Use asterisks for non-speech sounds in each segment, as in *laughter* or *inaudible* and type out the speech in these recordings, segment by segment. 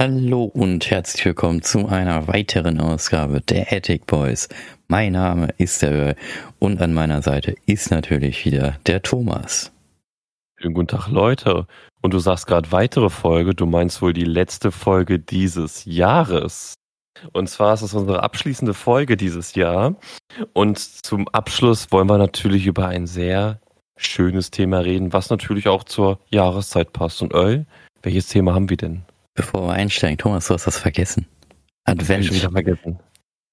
Hallo und herzlich willkommen zu einer weiteren Ausgabe der Attic Boys. Mein Name ist der Earl und an meiner Seite ist natürlich wieder der Thomas. Schönen guten Tag, Leute. Und du sagst gerade weitere Folge, du meinst wohl die letzte Folge dieses Jahres. Und zwar ist es unsere abschließende Folge dieses Jahr. Und zum Abschluss wollen wir natürlich über ein sehr schönes Thema reden, was natürlich auch zur Jahreszeit passt. Und Earl, welches Thema haben wir denn? Bevor wir einsteigen, Thomas, du hast das vergessen. Advent. Ich wieder vergessen.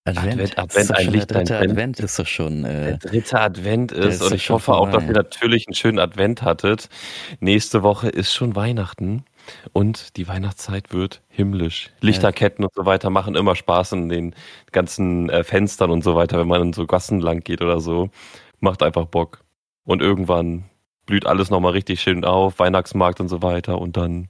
Advent, Advent, Advent ein Licht, der dritte Advent ist doch schon. Äh, der dritte Advent ist, ist und ich hoffe auch, dass ihr natürlich einen schönen Advent hattet. Nächste Woche ist schon Weihnachten und die Weihnachtszeit wird himmlisch. Lichterketten und so weiter machen immer Spaß in den ganzen äh, Fenstern und so weiter, wenn man in so Gassen lang geht oder so. Macht einfach Bock. Und irgendwann blüht alles nochmal richtig schön auf, Weihnachtsmarkt und so weiter und dann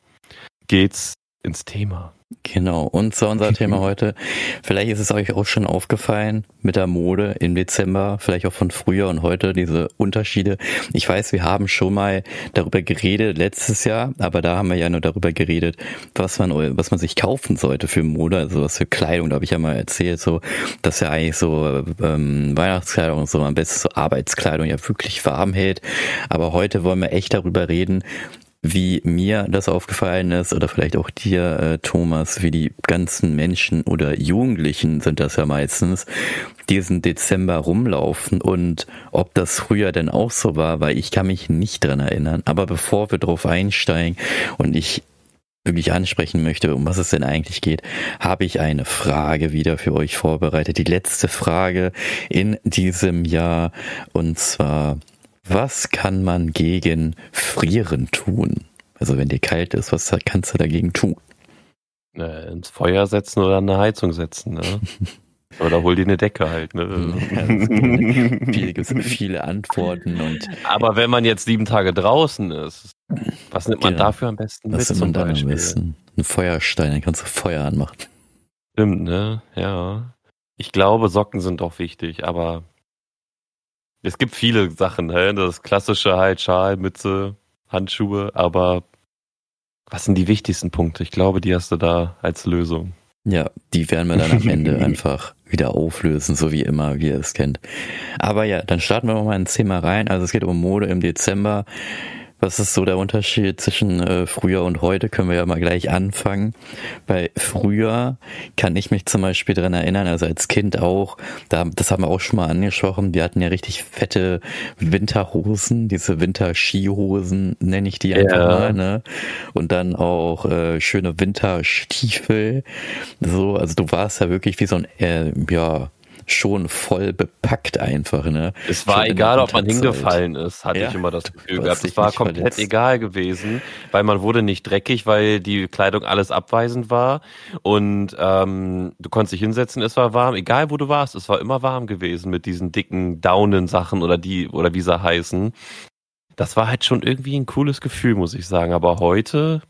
geht's ins Thema. Genau, und zu unser *laughs* Thema heute. Vielleicht ist es euch auch schon aufgefallen mit der Mode im Dezember, vielleicht auch von früher und heute, diese Unterschiede. Ich weiß, wir haben schon mal darüber geredet letztes Jahr, aber da haben wir ja nur darüber geredet, was man, was man sich kaufen sollte für Mode, also was für Kleidung. Da habe ich ja mal erzählt, so, dass ja eigentlich so ähm, Weihnachtskleidung und so am besten so Arbeitskleidung ja wirklich warm hält. Aber heute wollen wir echt darüber reden, wie mir das aufgefallen ist oder vielleicht auch dir, äh, Thomas, wie die ganzen Menschen oder Jugendlichen sind das ja meistens, diesen Dezember rumlaufen und ob das früher denn auch so war, weil ich kann mich nicht dran erinnern. Aber bevor wir drauf einsteigen und ich wirklich ansprechen möchte, um was es denn eigentlich geht, habe ich eine Frage wieder für euch vorbereitet. Die letzte Frage in diesem Jahr und zwar was kann man gegen Frieren tun? Also wenn dir kalt ist, was kannst du dagegen tun? Äh, ins Feuer setzen oder eine Heizung setzen, ne? *laughs* Oder hol dir eine Decke halt, ne? Ja, *laughs* viele, viele Antworten und. Aber wenn man jetzt sieben Tage draußen ist, was nimmt man genau. dafür am besten was mit? Was nimmt man dann am besten? Ein Feuerstein, dann kannst du Feuer anmachen. Stimmt, ne? Ja. Ich glaube, Socken sind doch wichtig, aber es gibt viele Sachen, das klassische halt Schal, Mütze, Handschuhe, aber was sind die wichtigsten Punkte? Ich glaube, die hast du da als Lösung. Ja, die werden wir dann am Ende *laughs* einfach wieder auflösen, so wie immer, wie ihr es kennt. Aber ja, dann starten wir mal ins Thema rein. Also es geht um Mode im Dezember. Was ist so der Unterschied zwischen äh, früher und heute? Können wir ja mal gleich anfangen. Bei früher kann ich mich zum Beispiel dran erinnern, also als Kind auch, da, das haben wir auch schon mal angesprochen, wir hatten ja richtig fette Winterhosen, diese Winterskihosen nenne ich die einfach ja. mal, ne? Und dann auch äh, schöne Winterstiefel. So, also du warst ja wirklich wie so ein, äh, ja, schon voll bepackt einfach, ne? Es war schon egal, ob man hingefallen ist, hatte ja, ich immer das Gefühl gehabt. Es war komplett verletzt. egal gewesen, weil man wurde nicht dreckig, weil die Kleidung alles abweisend war und ähm, du konntest dich hinsetzen, es war warm, egal wo du warst, es war immer warm gewesen mit diesen dicken Daunen-Sachen oder die, oder wie sie heißen. Das war halt schon irgendwie ein cooles Gefühl, muss ich sagen. Aber heute,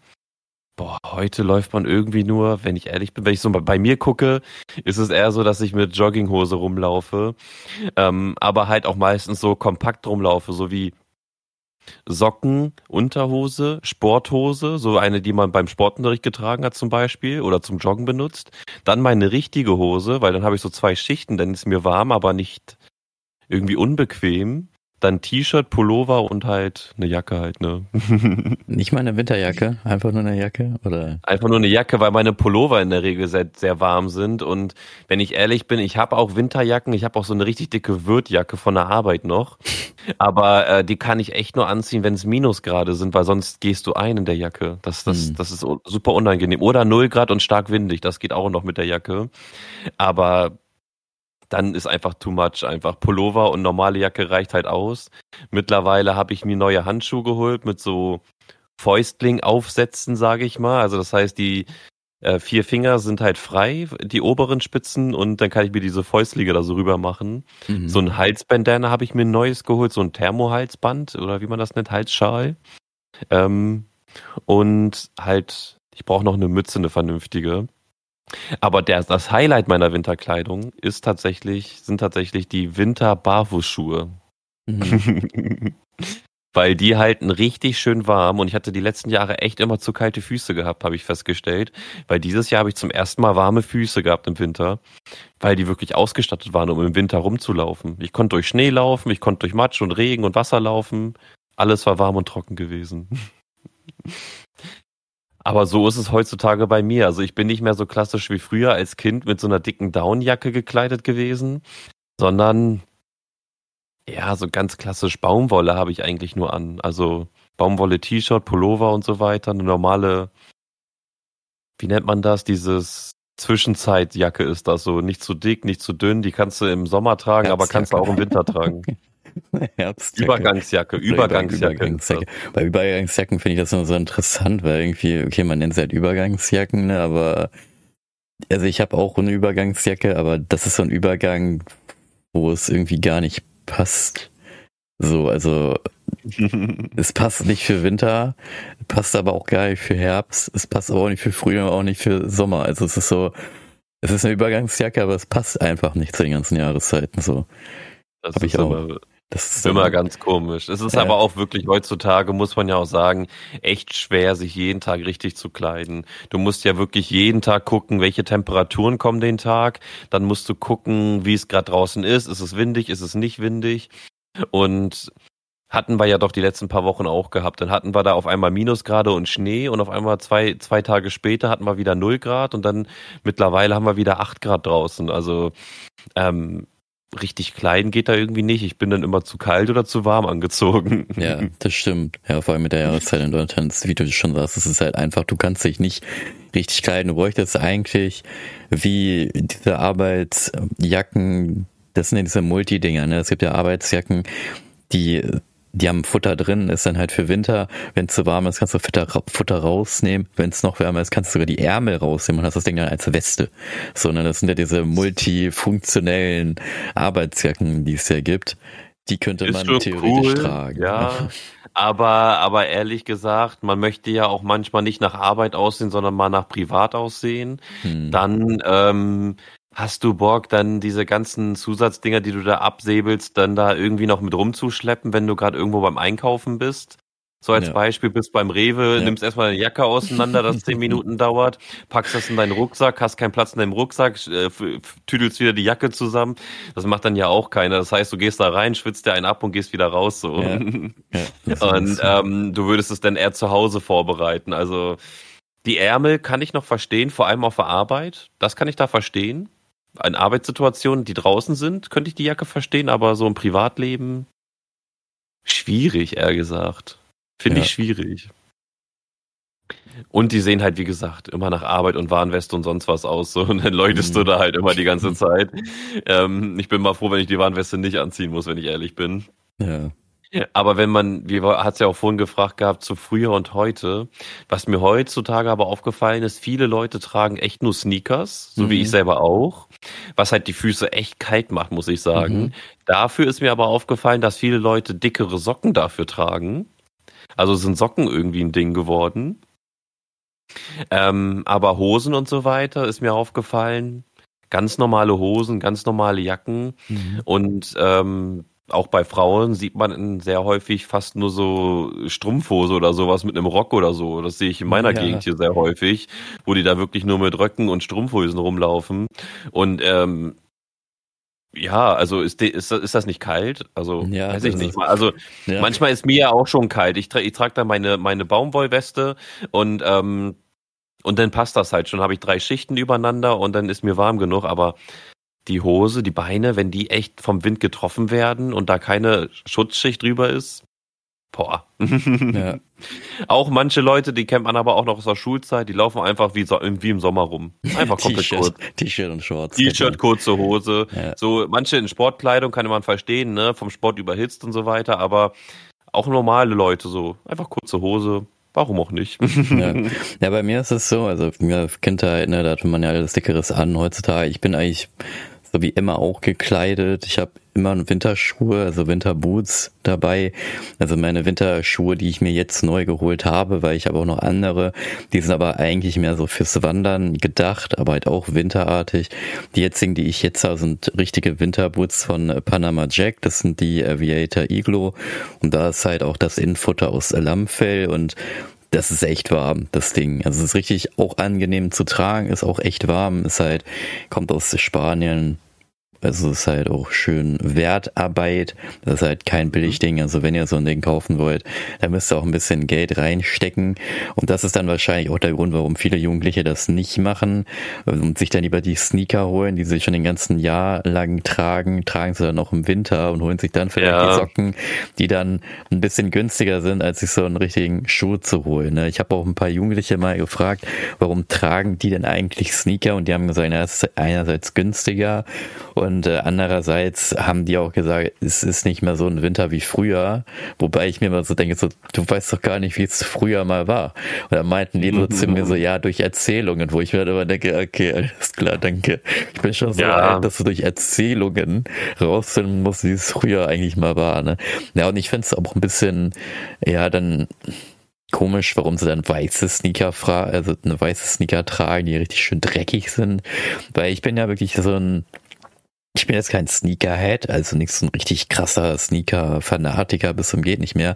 Boah, heute läuft man irgendwie nur, wenn ich ehrlich bin, wenn ich so bei mir gucke, ist es eher so, dass ich mit Jogginghose rumlaufe, ähm, aber halt auch meistens so kompakt rumlaufe, so wie Socken, Unterhose, Sporthose, so eine, die man beim Sportunterricht getragen hat zum Beispiel oder zum Joggen benutzt. Dann meine richtige Hose, weil dann habe ich so zwei Schichten, dann ist mir warm, aber nicht irgendwie unbequem. Dann T-Shirt, Pullover und halt eine Jacke halt, ne? *laughs* Nicht mal eine Winterjacke, einfach nur eine Jacke, oder? Einfach nur eine Jacke, weil meine Pullover in der Regel sehr, sehr warm sind und wenn ich ehrlich bin, ich habe auch Winterjacken, ich habe auch so eine richtig dicke Wirtjacke von der Arbeit noch, *laughs* aber äh, die kann ich echt nur anziehen, wenn es Minusgrade sind, weil sonst gehst du ein in der Jacke. Das, das, hm. das ist super unangenehm. Oder 0 Grad und stark windig, das geht auch noch mit der Jacke. Aber dann ist einfach too much. Einfach Pullover und normale Jacke reicht halt aus. Mittlerweile habe ich mir neue Handschuhe geholt mit so Fäustling-Aufsätzen, sage ich mal. Also das heißt, die äh, vier Finger sind halt frei, die oberen Spitzen, und dann kann ich mir diese Fäustlinge da so rüber machen. Mhm. So ein Halsbandana habe ich mir ein neues geholt, so ein Thermohalsband oder wie man das nennt, Halsschal. Ähm, und halt, ich brauche noch eine Mütze, eine vernünftige. Aber der, das Highlight meiner Winterkleidung ist tatsächlich, sind tatsächlich die Winter-Barfußschuhe. Mhm. *laughs* weil die halten richtig schön warm und ich hatte die letzten Jahre echt immer zu kalte Füße gehabt, habe ich festgestellt, weil dieses Jahr habe ich zum ersten Mal warme Füße gehabt im Winter, weil die wirklich ausgestattet waren, um im Winter rumzulaufen. Ich konnte durch Schnee laufen, ich konnte durch Matsch und Regen und Wasser laufen, alles war warm und trocken gewesen. Aber so ist es heutzutage bei mir. Also ich bin nicht mehr so klassisch wie früher als Kind mit so einer dicken Downjacke gekleidet gewesen, sondern ja, so ganz klassisch Baumwolle habe ich eigentlich nur an. Also Baumwolle T-Shirt, Pullover und so weiter. Eine normale, wie nennt man das? Dieses Zwischenzeitjacke ist das so. Nicht zu dick, nicht zu dünn. Die kannst du im Sommer tragen, aber kannst du auch im Winter tragen. *laughs* *laughs* Herbstjacke. Übergangsjacke, Übergangsjacke. Übergangsjacke. Bei Übergangsjacken finde ich das immer so interessant, weil irgendwie, okay, man nennt sie halt Übergangsjacken, ne, aber also ich habe auch eine Übergangsjacke, aber das ist so ein Übergang, wo es irgendwie gar nicht passt. So, also *laughs* es passt nicht für Winter, passt aber auch gar nicht für Herbst, es passt aber auch nicht für Frühjahr, auch nicht für Sommer. Also es ist so, es ist eine Übergangsjacke, aber es passt einfach nicht zu den ganzen Jahreszeiten. So. Das habe ich auch. Immer, das ist immer ganz komisch. Es ist ja. aber auch wirklich heutzutage, muss man ja auch sagen, echt schwer, sich jeden Tag richtig zu kleiden. Du musst ja wirklich jeden Tag gucken, welche Temperaturen kommen den Tag. Dann musst du gucken, wie es gerade draußen ist. Ist es windig? Ist es nicht windig? Und hatten wir ja doch die letzten paar Wochen auch gehabt. Dann hatten wir da auf einmal Minusgrade und Schnee und auf einmal zwei, zwei Tage später hatten wir wieder null Grad und dann mittlerweile haben wir wieder acht Grad draußen. Also ähm, richtig klein geht da irgendwie nicht. Ich bin dann immer zu kalt oder zu warm angezogen. Ja, *laughs* das stimmt. Ja, vor allem mit der Jahreszeit in Deutschland, wie du schon sagst, es ist halt einfach, du kannst dich nicht richtig kleiden. Du bräuchtest eigentlich wie diese Arbeitsjacken, das sind ja diese Multidinger, ne? Es gibt ja Arbeitsjacken, die die haben Futter drin, ist dann halt für Winter. Wenn es zu warm ist, kannst du Futter, Futter rausnehmen. Wenn es noch wärmer ist, kannst du sogar die Ärmel rausnehmen und hast das Ding dann als Weste. So, ne, das sind ja diese multifunktionellen Arbeitsjacken, die es ja gibt. Die könnte man theoretisch cool, tragen. Ja, aber, aber ehrlich gesagt, man möchte ja auch manchmal nicht nach Arbeit aussehen, sondern mal nach Privat aussehen. Hm. Dann ähm, Hast du Bock, dann diese ganzen Zusatzdinger, die du da absäbelst, dann da irgendwie noch mit rumzuschleppen, wenn du gerade irgendwo beim Einkaufen bist? So als ja. Beispiel, bist beim Rewe, ja. nimmst erstmal deine Jacke auseinander, das zehn Minuten *laughs* dauert, packst das in deinen Rucksack, hast keinen Platz in deinem Rucksack, äh, tüdelst wieder die Jacke zusammen. Das macht dann ja auch keiner. Das heißt, du gehst da rein, schwitzt dir einen ab und gehst wieder raus. So. Ja. und ähm, du würdest es dann eher zu Hause vorbereiten. Also die Ärmel kann ich noch verstehen, vor allem auf der Arbeit. Das kann ich da verstehen in Arbeitssituationen, die draußen sind, könnte ich die Jacke verstehen, aber so im Privatleben schwierig, eher gesagt. Finde ja. ich schwierig. Und die sehen halt, wie gesagt, immer nach Arbeit und Warnweste und sonst was aus. So. *laughs* Und dann läutest mhm. du da halt immer die ganze Zeit. Ähm, ich bin mal froh, wenn ich die Warnweste nicht anziehen muss, wenn ich ehrlich bin. Ja. Aber wenn man, wie hat es ja auch vorhin gefragt gehabt, zu früher und heute, was mir heutzutage aber aufgefallen ist, viele Leute tragen echt nur Sneakers, so mhm. wie ich mhm. selber auch, was halt die Füße echt kalt macht, muss ich sagen. Mhm. Dafür ist mir aber aufgefallen, dass viele Leute dickere Socken dafür tragen. Also sind Socken irgendwie ein Ding geworden. Ähm, aber Hosen und so weiter ist mir aufgefallen. Ganz normale Hosen, ganz normale Jacken mhm. und ähm, auch bei Frauen sieht man sehr häufig fast nur so Strumpfhose oder sowas mit einem Rock oder so. Das sehe ich in meiner ja. Gegend hier sehr häufig, wo die da wirklich nur mit Röcken und Strumpfhosen rumlaufen. Und ähm, ja, also ist, ist, ist das nicht kalt? Also ja, weiß ich nicht mal. Also *laughs* ja. manchmal ist mir ja auch schon kalt. Ich, tra ich trage da meine, meine Baumwollweste und ähm, und dann passt das halt schon. Habe ich drei Schichten übereinander und dann ist mir warm genug. Aber die Hose, die Beine, wenn die echt vom Wind getroffen werden und da keine Schutzschicht drüber ist, boah. Ja. *laughs* Auch manche Leute, die kennt man aber auch noch aus der Schulzeit, die laufen einfach wie, so, wie im Sommer rum. Einfach komplett kurz. T-Shirt und Shorts. T-Shirt, kurze Hose. Ja. So, manche in Sportkleidung kann man verstehen, ne, vom Sport überhitzt und so weiter, aber auch normale Leute so, einfach kurze Hose, warum auch nicht? ja. *laughs* ja, bei mir ist es so, also Kindheit, ne, da hat man ja alles Dickeres an heutzutage. Ich bin eigentlich so wie immer auch gekleidet. Ich habe immer Winterschuhe, also Winterboots dabei. Also meine Winterschuhe, die ich mir jetzt neu geholt habe, weil ich habe auch noch andere. Die sind aber eigentlich mehr so fürs Wandern gedacht, aber halt auch winterartig. Die jetzigen, die ich jetzt habe, sind richtige Winterboots von Panama Jack. Das sind die Aviator Iglo. Und da ist halt auch das Innenfutter aus Lammfell und das ist echt warm, das Ding. Also es ist richtig auch angenehm zu tragen, ist auch echt warm, ist halt, kommt aus Spanien, es ist halt auch schön Wertarbeit. Das ist halt kein Billigding. Also wenn ihr so ein Ding kaufen wollt, dann müsst ihr auch ein bisschen Geld reinstecken. Und das ist dann wahrscheinlich auch der Grund, warum viele Jugendliche das nicht machen und sich dann lieber die Sneaker holen, die sie schon den ganzen Jahr lang tragen, tragen sie dann auch im Winter und holen sich dann vielleicht ja. die Socken, die dann ein bisschen günstiger sind, als sich so einen richtigen Schuh zu holen. Ne? Ich habe auch ein paar Jugendliche mal gefragt, warum tragen die denn eigentlich Sneaker? Und die haben gesagt, na, ist einerseits günstiger und äh, andererseits haben die auch gesagt, es ist nicht mehr so ein Winter wie früher. Wobei ich mir mal so denke, so, du weißt doch gar nicht, wie es früher mal war. Und da meinten die so zu mir so, ja, durch Erzählungen, wo ich mir dann immer denke, okay, alles klar, danke. Ich bin schon so ja. alt, dass du durch Erzählungen rausfinden musst, wie es früher eigentlich mal war. Ne? Ja, und ich finde es auch ein bisschen, ja, dann komisch, warum sie dann weiße Sneaker also eine weiße Sneaker tragen, die richtig schön dreckig sind. Weil ich bin ja wirklich so ein ich bin jetzt kein Sneakerhead, also nicht so ein richtig krasser Sneaker-Fanatiker bis zum geht nicht mehr.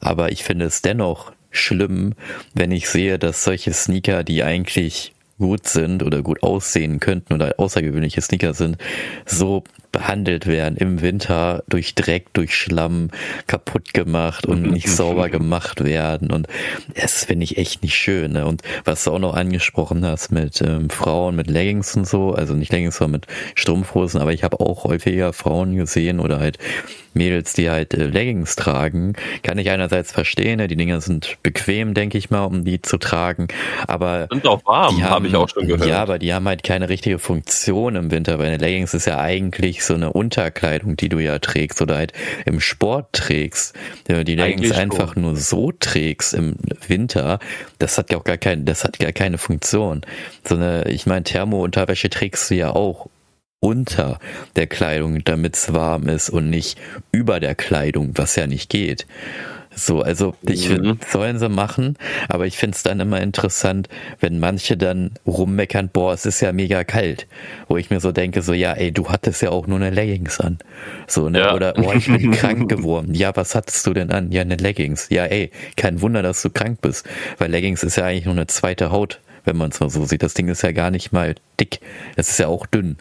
Aber ich finde es dennoch schlimm, wenn ich sehe, dass solche Sneaker, die eigentlich gut sind oder gut aussehen könnten oder außergewöhnliche Sneaker sind, so behandelt werden im Winter durch Dreck, durch Schlamm kaputt gemacht und *laughs* nicht sauber gemacht werden. Und das finde ich echt nicht schön. Ne? Und was du auch noch angesprochen hast mit ähm, Frauen mit Leggings und so, also nicht Leggings, sondern mit Strumpfhosen, aber ich habe auch häufiger Frauen gesehen oder halt Mädels, die halt äh, Leggings tragen, kann ich einerseits verstehen. Ne? Die Dinger sind bequem, denke ich mal, um die zu tragen. Aber sind auch warm, habe ich auch schon gehört. Ja, aber die haben halt keine richtige Funktion im Winter, weil eine Leggings ist ja eigentlich so eine Unterkleidung, die du ja trägst oder halt im Sport trägst. Du die Leggings einfach nur so trägst im Winter, das hat ja auch gar kein, das hat gar keine Funktion. So eine, ich meine, Thermo-Unterwäsche trägst du ja auch unter der Kleidung, damit es warm ist und nicht über der Kleidung, was ja nicht geht. So, also ich mhm. finde, sollen sie machen, aber ich finde es dann immer interessant, wenn manche dann rummeckern, boah, es ist ja mega kalt. Wo ich mir so denke, so, ja, ey, du hattest ja auch nur eine Leggings an. So, ne? Ja. Oder, boah, ich bin *laughs* krank geworden. Ja, was hattest du denn an? Ja, eine Leggings. Ja, ey, kein Wunder, dass du krank bist. Weil Leggings ist ja eigentlich nur eine zweite Haut, wenn man es mal so sieht. Das Ding ist ja gar nicht mal dick. Es ist ja auch dünn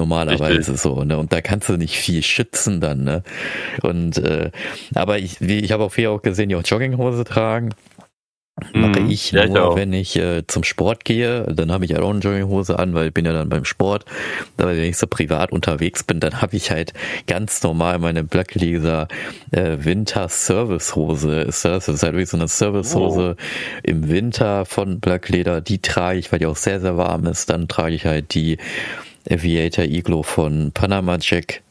normalerweise Richtig. so, ne? Und da kannst du nicht viel schützen dann, ne? Und äh, aber ich, wie, ich habe auch viel auch gesehen, die auch Jogginghose tragen. Mache mhm. ich ja, nur, ich wenn ich äh, zum Sport gehe, dann habe ich halt auch eine Jogginghose an, weil ich bin ja dann beim Sport. Aber wenn ich so privat unterwegs bin, dann habe ich halt ganz normal meine Blackleser äh, Winter Servicehose ist das. Das ist halt wirklich so eine Servicehose oh. im Winter von Blackleder. Die trage ich, weil die auch sehr, sehr warm ist. Dann trage ich halt die Aviator Iglo von Panama Jack.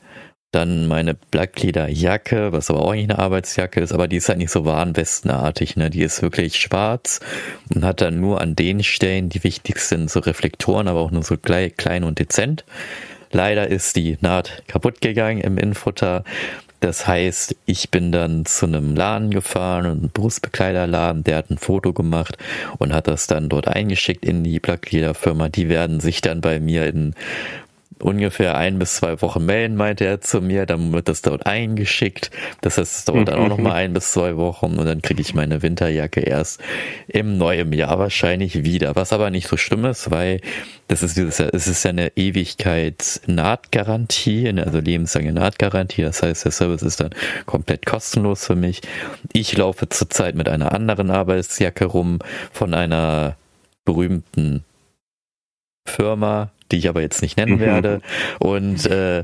Dann meine Blackleder-Jacke, was aber auch eigentlich eine Arbeitsjacke ist, aber die ist halt nicht so warnwestenartig, ne? Die ist wirklich schwarz und hat dann nur an den Stellen, die wichtig sind, so Reflektoren, aber auch nur so klein und dezent. Leider ist die Naht kaputt gegangen im Infutter. Das heißt, ich bin dann zu einem Laden gefahren, einen Brustbekleiderladen, der hat ein Foto gemacht und hat das dann dort eingeschickt in die Blackleder-Firma. Die werden sich dann bei mir in ungefähr ein bis zwei Wochen melden, meinte er zu mir. Dann wird das dort eingeschickt. Das heißt, es dauert dann auch nochmal ein bis zwei Wochen und dann kriege ich meine Winterjacke erst im neuen Jahr wahrscheinlich wieder. Was aber nicht so schlimm ist, weil das ist dieses, es ist ja eine Ewigkeitsnahtgarantie, also lebenslange Nahtgarantie. Das heißt, der Service ist dann komplett kostenlos für mich. Ich laufe zurzeit mit einer anderen Arbeitsjacke rum von einer berühmten Firma, die ich aber jetzt nicht nennen mhm. werde. Und äh,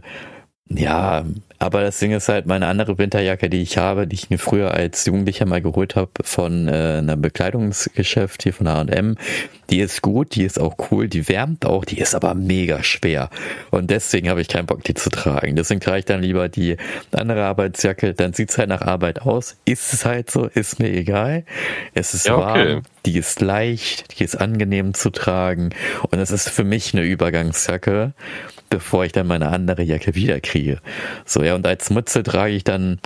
ja, aber das Ding ist halt, meine andere Winterjacke, die ich habe, die ich mir früher als Jugendlicher mal geholt habe von äh, einem Bekleidungsgeschäft hier von H&M, die ist gut, die ist auch cool, die wärmt auch, die ist aber mega schwer. Und deswegen habe ich keinen Bock, die zu tragen. Deswegen trage ich dann lieber die andere Arbeitsjacke, dann sieht's halt nach Arbeit aus. Ist es halt so, ist mir egal. Es ist ja, okay. warm, die ist leicht, die ist angenehm zu tragen und es ist für mich eine Übergangsjacke bevor ich dann meine andere Jacke wieder kriege. So, ja, und als Mütze trage ich dann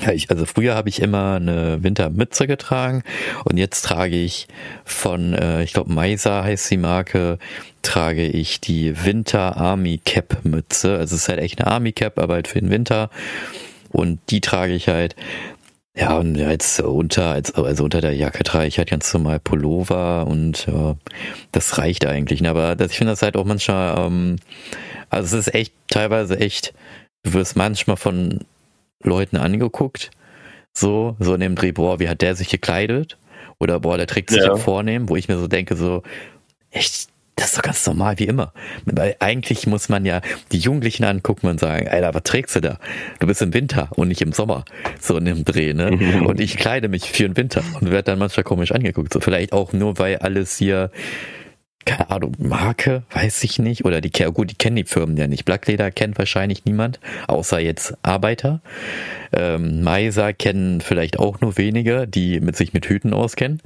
ja, ich, also früher habe ich immer eine Wintermütze getragen und jetzt trage ich von, äh, ich glaube Meiser heißt die Marke, trage ich die Winter Army Cap Mütze. Also es ist halt echt eine Army Cap, aber halt für den Winter. Und die trage ich halt. Ja, und als unter, als, also unter der Jacke trage ich halt ganz normal Pullover und ja, das reicht eigentlich. Ne? Aber das, ich finde das halt auch manchmal, ähm, also es ist echt teilweise echt, du wirst manchmal von Leuten angeguckt, so, so in dem Dreh, boah, wie hat der sich gekleidet? Oder boah, der trägt sich ja. vornehm, wo ich mir so denke, so, echt, das ist doch ganz normal wie immer. Weil eigentlich muss man ja die Jugendlichen angucken und sagen, Alter, was trägst du da? Du bist im Winter und nicht im Sommer. So in dem Dreh, ne? *laughs* Und ich kleide mich für den Winter und werde dann manchmal komisch angeguckt. So vielleicht auch nur, weil alles hier keine Ahnung, Marke, weiß ich nicht. Oder die, gut, die kennen die Firmen ja nicht. Blackleder kennt wahrscheinlich niemand, außer jetzt Arbeiter. Ähm, Meiser kennen vielleicht auch nur wenige, die mit sich mit Hüten auskennen.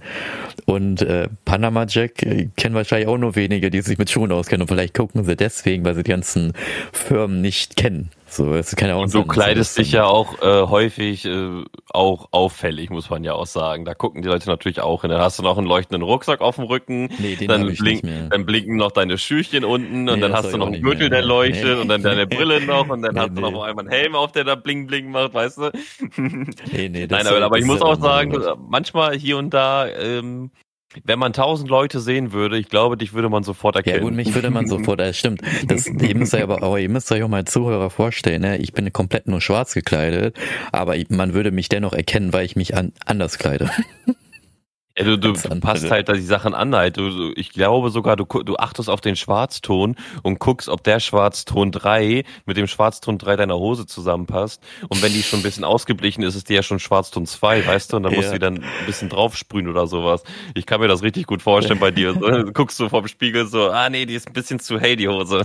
Und äh, Panama Jack äh, kennen wahrscheinlich auch nur wenige, die sich mit Schuhen auskennen. Und vielleicht gucken sie deswegen, weil sie die ganzen Firmen nicht kennen. So, kann ja auch Und du kleidest dich ja auch äh, häufig äh, auch auffällig, muss man ja auch sagen. Da gucken die Leute natürlich auch hin. Dann hast du noch einen leuchtenden Rucksack auf dem Rücken, nee, den dann, blink, dann blinken noch deine Schüchchen unten nee, und dann hast du noch einen Gürtel, der leuchtet nee. und dann deine *laughs* Brille noch und dann hast du noch einmal einen Helm auf, der da bling bling macht, weißt du? Nee, nee, *laughs* das Nein, aber, aber ich muss auch sagen, manchmal hier und da ähm, wenn man tausend Leute sehen würde, ich glaube, dich würde man sofort erkennen. Ja gut, mich würde man sofort, das stimmt. Das, ihr müsst euch aber, aber ihr müsst euch auch mal Zuhörer vorstellen, ne? ich bin komplett nur schwarz gekleidet, aber man würde mich dennoch erkennen, weil ich mich an, anders kleide. Ja, du, du passt halt da die Sachen an. Halt. Du, du, ich glaube sogar, du, du achtest auf den Schwarzton und guckst, ob der Schwarzton 3 mit dem Schwarzton 3 deiner Hose zusammenpasst. Und wenn die schon ein bisschen ausgeblichen ist, ist die ja schon Schwarzton 2, weißt du? Und dann ja. musst du dann ein bisschen draufsprühen oder sowas. Ich kann mir das richtig gut vorstellen bei dir. So, *laughs* guckst du vorm Spiegel so, ah nee, die ist ein bisschen zu hell, die Hose. *laughs*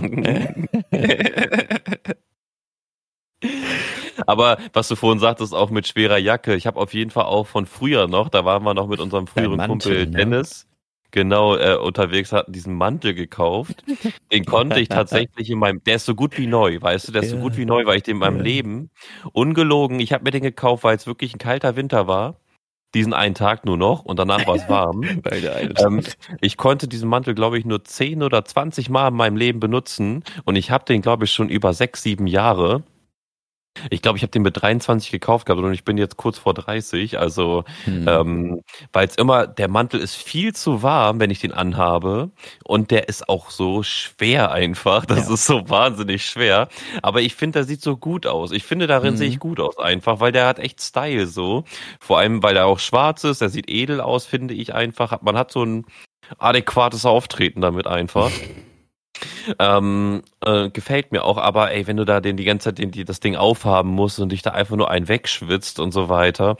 Aber was du vorhin sagtest, auch mit schwerer Jacke. Ich habe auf jeden Fall auch von früher noch, da waren wir noch mit unserem früheren Mantel, Kumpel ne? Dennis. Genau, äh, unterwegs hatten diesen Mantel gekauft. Den konnte ich *laughs* tatsächlich in meinem, der ist so gut wie neu, weißt du, der ist ja. so gut wie neu, weil ich den in meinem ja. Leben, ungelogen, ich habe mir den gekauft, weil es wirklich ein kalter Winter war diesen einen Tag nur noch und danach war es warm. *laughs* ähm, ich konnte diesen Mantel, glaube ich, nur 10 oder 20 Mal in meinem Leben benutzen und ich habe den, glaube ich, schon über sechs, sieben Jahre. Ich glaube, ich habe den mit 23 gekauft gehabt und ich bin jetzt kurz vor 30. Also, hm. ähm, weil es immer, der Mantel ist viel zu warm, wenn ich den anhabe. Und der ist auch so schwer einfach. Das ja. ist so wahnsinnig schwer. Aber ich finde, der sieht so gut aus. Ich finde, darin hm. sehe ich gut aus einfach, weil der hat echt Style so. Vor allem, weil er auch schwarz ist. Der sieht edel aus, finde ich einfach. Man hat so ein adäquates Auftreten damit einfach. *laughs* Ähm, äh, gefällt mir auch, aber ey, wenn du da den die ganze Zeit den, die, das Ding aufhaben musst und dich da einfach nur einen wegschwitzt und so weiter,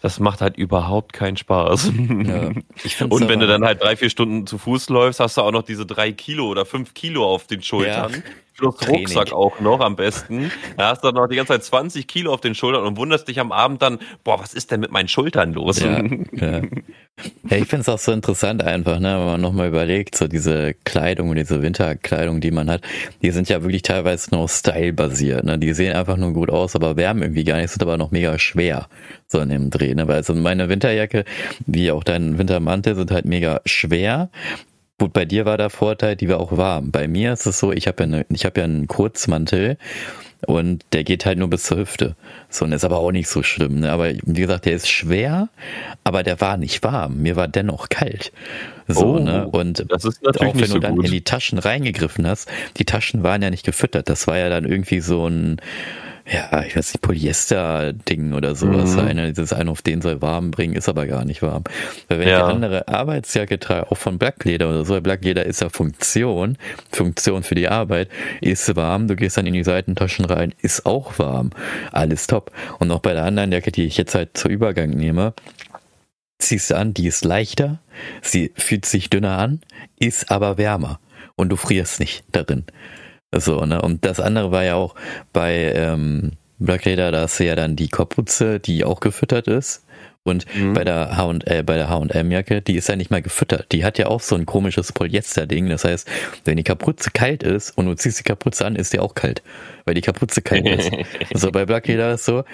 das macht halt überhaupt keinen Spaß. Ja, *laughs* und wenn du dann halt drei, vier Stunden zu Fuß läufst, hast du auch noch diese drei Kilo oder fünf Kilo auf den Schultern. Ja plus Training. Rucksack auch noch am besten. Da hast du dann noch die ganze Zeit 20 Kilo auf den Schultern und wunderst dich am Abend dann, boah, was ist denn mit meinen Schultern los? Ja, *laughs* ja. ja ich finde es auch so interessant einfach, ne, wenn man nochmal überlegt, so diese Kleidung und diese Winterkleidung, die man hat, die sind ja wirklich teilweise nur stylebasiert. Ne? Die sehen einfach nur gut aus, aber wärmen irgendwie gar nicht, sind aber noch mega schwer so in dem Dreh. Ne? Weil so meine Winterjacke, wie auch dein Wintermantel, sind halt mega schwer. Gut, bei dir war der Vorteil, die war auch warm. Bei mir ist es so, ich habe ja, ne, ich hab ja einen Kurzmantel und der geht halt nur bis zur Hüfte. So, und ist aber auch nicht so schlimm. Ne? Aber wie gesagt, der ist schwer, aber der war nicht warm. Mir war dennoch kalt. So, oh, ne? Und auch wenn du so dann gut. in die Taschen reingegriffen hast, die Taschen waren ja nicht gefüttert. Das war ja dann irgendwie so ein ja, ich weiß nicht, Polyester-Ding oder sowas mhm. sein. Ne? Dieses eine auf den soll warm bringen, ist aber gar nicht warm. Weil wenn ja. ich eine andere Arbeitsjacke trage, auch von Blackleder oder so, Blackleder ist ja Funktion, Funktion für die Arbeit, ist warm, du gehst dann in die Seitentaschen rein, ist auch warm. Alles top. Und auch bei der anderen Jacke, die ich jetzt halt zur Übergang nehme, ziehst du an, die ist leichter, sie fühlt sich dünner an, ist aber wärmer. Und du frierst nicht darin. So, ne? Und das andere war ja auch bei ähm, Black Raider, da hast du ja dann die Kapuze, die auch gefüttert ist. Und mhm. bei der H äh, bei der H&M-Jacke, die ist ja nicht mal gefüttert. Die hat ja auch so ein komisches Polyester-Ding. Das heißt, wenn die Kapuze kalt ist und du ziehst die Kapuze an, ist die auch kalt, weil die Kapuze kalt ist. *laughs* so bei Black Leader ist so,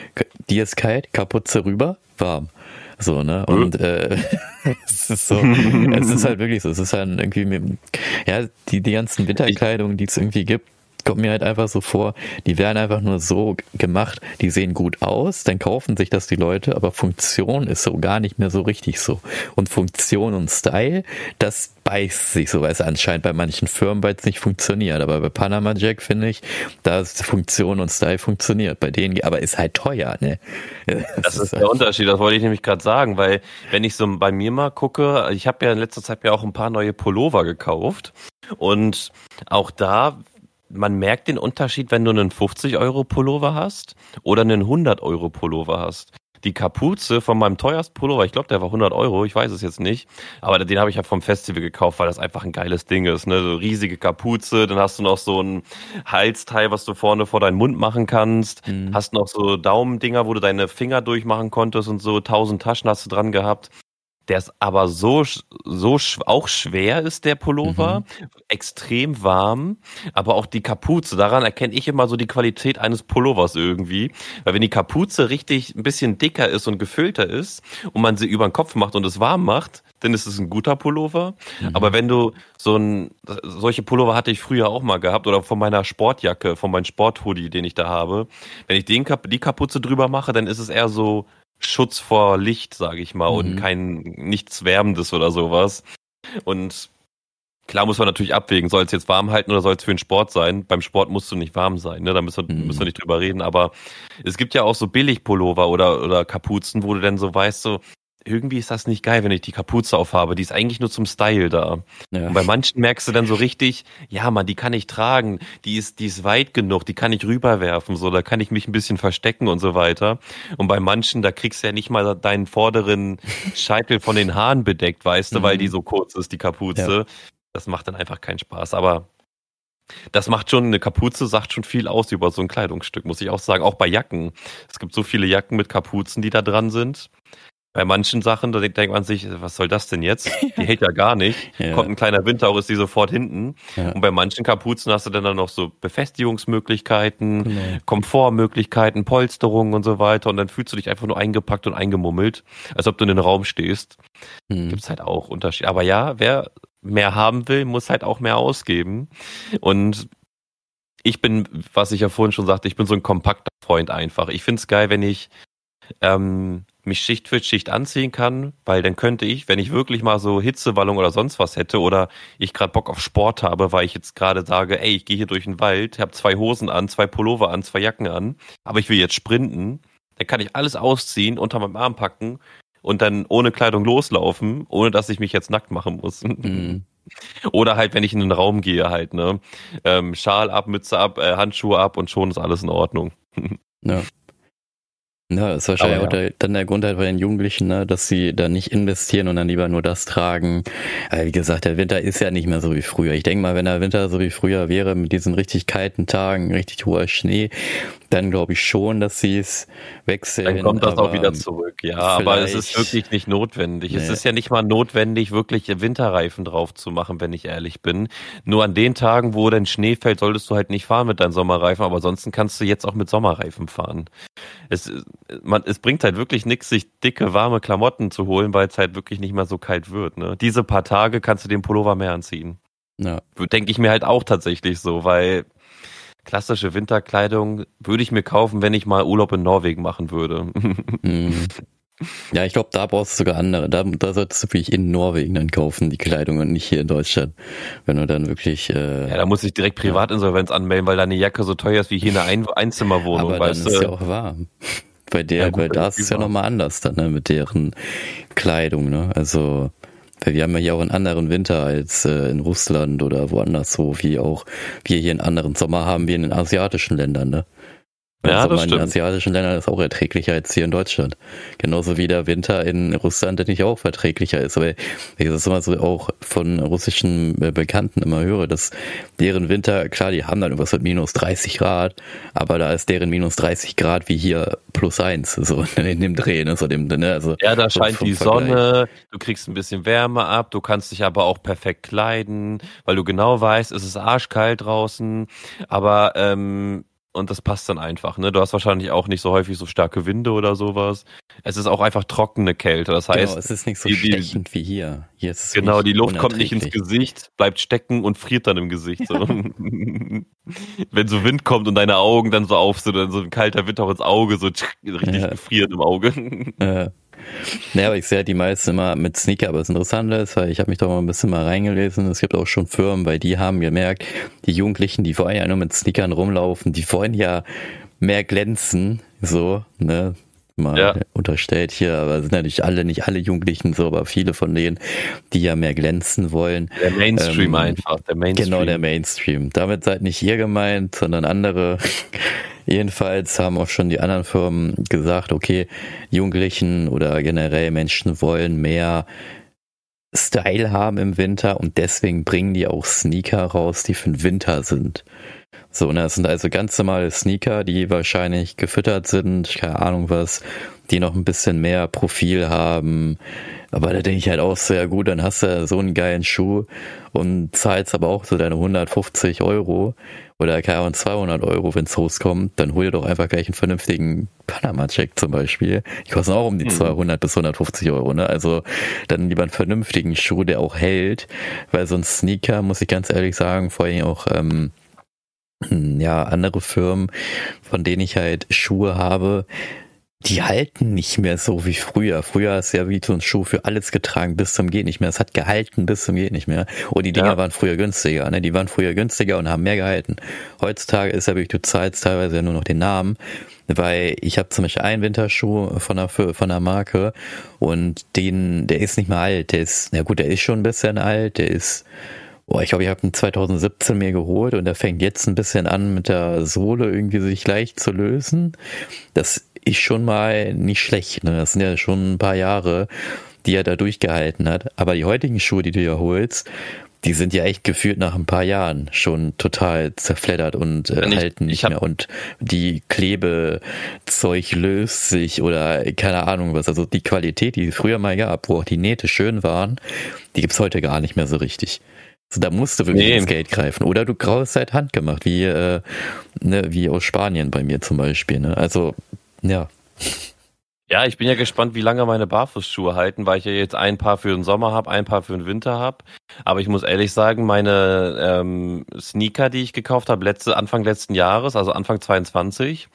die ist kalt, Kapuze rüber, warm. So, ne? Und äh, *laughs* es ist so, es ist halt wirklich so. Es ist halt irgendwie, ja, die, die ganzen Winterkleidungen, die es irgendwie gibt, kommt mir halt einfach so vor, die werden einfach nur so gemacht, die sehen gut aus, dann kaufen sich das die Leute, aber Funktion ist so gar nicht mehr so richtig so. Und Funktion und Style, das beißt sich so, weil es anscheinend bei manchen Firmen, weil es nicht funktioniert. Aber bei Panama Jack finde ich, da ist Funktion und Style funktioniert. Bei denen, aber ist halt teuer, ne? *laughs* Das, das ist der Unterschied, das wollte ich nämlich gerade sagen, weil wenn ich so bei mir mal gucke, ich habe ja in letzter Zeit ja auch ein paar neue Pullover gekauft und auch da man merkt den Unterschied, wenn du einen 50-Euro-Pullover hast oder einen 100-Euro-Pullover hast. Die Kapuze von meinem teuersten Pullover, ich glaube, der war 100 Euro, ich weiß es jetzt nicht, aber den habe ich ja vom Festival gekauft, weil das einfach ein geiles Ding ist. Ne? So riesige Kapuze, dann hast du noch so ein Halsteil, was du vorne vor deinen Mund machen kannst, mhm. hast noch so Daumendinger, wo du deine Finger durchmachen konntest und so tausend Taschen hast du dran gehabt. Der ist aber so, so auch schwer ist der Pullover, mhm. extrem warm, aber auch die Kapuze, daran erkenne ich immer so die Qualität eines Pullovers irgendwie. Weil wenn die Kapuze richtig ein bisschen dicker ist und gefüllter ist und man sie über den Kopf macht und es warm macht, dann ist es ein guter Pullover. Mhm. Aber wenn du so ein, solche Pullover hatte ich früher auch mal gehabt oder von meiner Sportjacke, von meinem Sporthoodie, den ich da habe. Wenn ich den, die Kapuze drüber mache, dann ist es eher so Schutz vor Licht, sage ich mal, mhm. und kein nichts Wärmendes oder sowas. Und klar muss man natürlich abwägen, soll es jetzt warm halten oder soll es für den Sport sein? Beim Sport musst du nicht warm sein, ne? Da müssen wir, mhm. müssen wir nicht drüber reden. Aber es gibt ja auch so Billigpullover oder, oder Kapuzen, wo du dann so weißt, so, irgendwie ist das nicht geil, wenn ich die Kapuze aufhabe. Die ist eigentlich nur zum Style da. Ja. Und bei manchen merkst du dann so richtig, ja, man, die kann ich tragen. Die ist, die ist weit genug, die kann ich rüberwerfen, so, da kann ich mich ein bisschen verstecken und so weiter. Und bei manchen, da kriegst du ja nicht mal deinen vorderen *laughs* Scheitel von den Haaren bedeckt, weißt du, mhm. weil die so kurz ist, die Kapuze. Ja. Das macht dann einfach keinen Spaß. Aber das macht schon, eine Kapuze sagt schon viel aus über so ein Kleidungsstück, muss ich auch sagen. Auch bei Jacken. Es gibt so viele Jacken mit Kapuzen, die da dran sind. Bei manchen Sachen, da denkt man sich, was soll das denn jetzt? *laughs* Die hält ja gar nicht. Ja. Kommt ein kleiner Winter, auch ist die sofort hinten. Ja. Und bei manchen Kapuzen hast du dann, dann noch so Befestigungsmöglichkeiten, genau. Komfortmöglichkeiten, Polsterungen und so weiter. Und dann fühlst du dich einfach nur eingepackt und eingemummelt, als ob du in den Raum stehst. Mhm. Gibt's halt auch Unterschiede. Aber ja, wer mehr haben will, muss halt auch mehr ausgeben. Und ich bin, was ich ja vorhin schon sagte, ich bin so ein kompakter Freund einfach. Ich find's geil, wenn ich ähm, mich Schicht für Schicht anziehen kann, weil dann könnte ich, wenn ich wirklich mal so Hitzewallung oder sonst was hätte oder ich gerade Bock auf Sport habe, weil ich jetzt gerade sage, ey, ich gehe hier durch den Wald, habe zwei Hosen an, zwei Pullover an, zwei Jacken an, aber ich will jetzt sprinten, dann kann ich alles ausziehen, unter meinem Arm packen und dann ohne Kleidung loslaufen, ohne dass ich mich jetzt nackt machen muss. *laughs* Mhm. Oder halt, wenn ich in den Raum gehe, halt, ne? Ähm, Schal ab, Mütze ab, äh, Handschuhe ab und schon ist alles in Ordnung. *laughs* Ja. Ja, ist wahrscheinlich ja. auch der, dann der Grund halt bei den Jugendlichen, ne, dass sie da nicht investieren und dann lieber nur das tragen. Aber wie gesagt, der Winter ist ja nicht mehr so wie früher. Ich denke mal, wenn der Winter so wie früher wäre, mit diesen richtig kalten Tagen, richtig hoher Schnee, dann glaube ich schon, dass sie es wechseln. Dann kommt das auch wieder zurück, ja. Aber es ist wirklich nicht notwendig. Nee. Es ist ja nicht mal notwendig, wirklich Winterreifen drauf zu machen, wenn ich ehrlich bin. Nur an den Tagen, wo dann Schnee fällt, solltest du halt nicht fahren mit deinen Sommerreifen, aber ansonsten kannst du jetzt auch mit Sommerreifen fahren. Es, man, es bringt halt wirklich nichts, sich dicke, warme Klamotten zu holen, weil es halt wirklich nicht mehr so kalt wird. Ne? Diese paar Tage kannst du den Pullover mehr anziehen. Ja. Denke ich mir halt auch tatsächlich so, weil klassische Winterkleidung würde ich mir kaufen, wenn ich mal Urlaub in Norwegen machen würde. Mhm. Ja, ich glaube, da brauchst du sogar andere. Da, da solltest du wirklich in Norwegen dann kaufen, die Kleidung und nicht hier in Deutschland. Wenn du dann wirklich. Äh, ja, da muss ich direkt Privatinsolvenz anmelden, weil deine Jacke so teuer ist wie hier eine Ein Einzimmerwohnung. Aber dann ist ja auch warm. Bei der, ja, gut, bei da ist es ja nochmal anders dann, ne, mit deren Kleidung, ne? Also, wir haben ja hier auch einen anderen Winter als äh, in Russland oder woanders so, wie auch wir hier einen anderen Sommer haben wie in den asiatischen Ländern, ne? Ja, also das in asiatischen Ländern ist auch erträglicher als hier in Deutschland. Genauso wie der Winter in Russland der nicht auch verträglicher ist. Aber ich das immer so auch von russischen äh, Bekannten immer höre, dass deren Winter, klar, die haben dann irgendwas mit minus 30 Grad, aber da ist deren minus 30 Grad wie hier plus eins, so *laughs* in dem Dreh, ne, so dem, ne, also. Ja, da scheint die Sonne, du kriegst ein bisschen Wärme ab, du kannst dich aber auch perfekt kleiden, weil du genau weißt, es ist arschkalt draußen, aber, ähm, und das passt dann einfach. Ne? Du hast wahrscheinlich auch nicht so häufig so starke Winde oder sowas. Es ist auch einfach trockene Kälte. Das genau, heißt, genau, es ist nicht so die, stechend wie hier. hier genau, die Luft kommt nicht ins Gesicht, bleibt stecken und friert dann im Gesicht. So. *laughs* Wenn so Wind kommt und deine Augen dann so auf sind, dann so ein kalter Wind auch ins Auge, so richtig ja. gefriert im Auge. Ja. Naja, aber ich sehe halt die meisten immer mit Sneaker, aber das Interessante ist, weil ich habe mich doch mal ein bisschen mal reingelesen, es gibt auch schon Firmen, weil die haben gemerkt, die Jugendlichen, die wollen ja nur mit Sneakern rumlaufen, die wollen ja mehr glänzen, so, ne, mal ja. unterstellt hier, aber sind natürlich alle, nicht alle Jugendlichen so, aber viele von denen, die ja mehr glänzen wollen. Der Mainstream ähm, einfach, der Mainstream. Genau, der Mainstream. Damit seid nicht ihr gemeint, sondern andere. Jedenfalls haben auch schon die anderen Firmen gesagt, okay, Jugendlichen oder generell Menschen wollen mehr Style haben im Winter und deswegen bringen die auch Sneaker raus, die für den Winter sind. So, ne, das sind also ganz normale Sneaker, die wahrscheinlich gefüttert sind, keine Ahnung was, die noch ein bisschen mehr Profil haben. Aber da denke ich halt auch sehr gut, dann hast du so einen geilen Schuh und zahlst aber auch so deine 150 Euro oder keine Ahnung, 200 Euro, wenn es rauskommt, dann hol dir doch einfach gleich einen vernünftigen Panama-Check zum Beispiel. Die kosten auch um die 200 mhm. bis 150 Euro, ne? Also dann lieber einen vernünftigen Schuh, der auch hält, weil so ein Sneaker, muss ich ganz ehrlich sagen, vor allem auch, ähm, *clears throat* ja, andere Firmen, von denen ich halt Schuhe habe, die halten nicht mehr so wie früher. Früher ist ja wie so ein Schuh für alles getragen bis zum geht nicht mehr. Es hat gehalten bis zum geht nicht mehr. Und die Dinger ja. waren früher günstiger, ne? Die waren früher günstiger und haben mehr gehalten. Heutzutage ist ja wirklich, du zahlst teilweise ja nur noch den Namen, weil ich habe zum Beispiel einen Winterschuh von einer, von einer Marke und den, der ist nicht mehr alt. Der ist, na gut, der ist schon ein bisschen alt. Der ist Boah, ich glaube, ich habe ihn 2017 mir geholt und der fängt jetzt ein bisschen an, mit der Sohle irgendwie sich leicht zu lösen. Das ist schon mal nicht schlecht. Ne? Das sind ja schon ein paar Jahre, die er da durchgehalten hat. Aber die heutigen Schuhe, die du ja holst, die sind ja echt gefühlt nach ein paar Jahren schon total zerfleddert und äh, ich, halten nicht mehr. Und die Klebezeug löst sich oder keine Ahnung was. Also die Qualität, die es früher mal gab, wo auch die Nähte schön waren, die gibt's heute gar nicht mehr so richtig. Also da musst du wirklich nee. ins Geld greifen. Oder du graust halt handgemacht, wie, äh, ne, wie aus Spanien bei mir zum Beispiel. Ne? Also, ja. Ja, ich bin ja gespannt, wie lange meine Barfußschuhe halten, weil ich ja jetzt ein paar für den Sommer habe, ein paar für den Winter habe. Aber ich muss ehrlich sagen, meine ähm, Sneaker, die ich gekauft habe, letzte, Anfang letzten Jahres, also Anfang 22,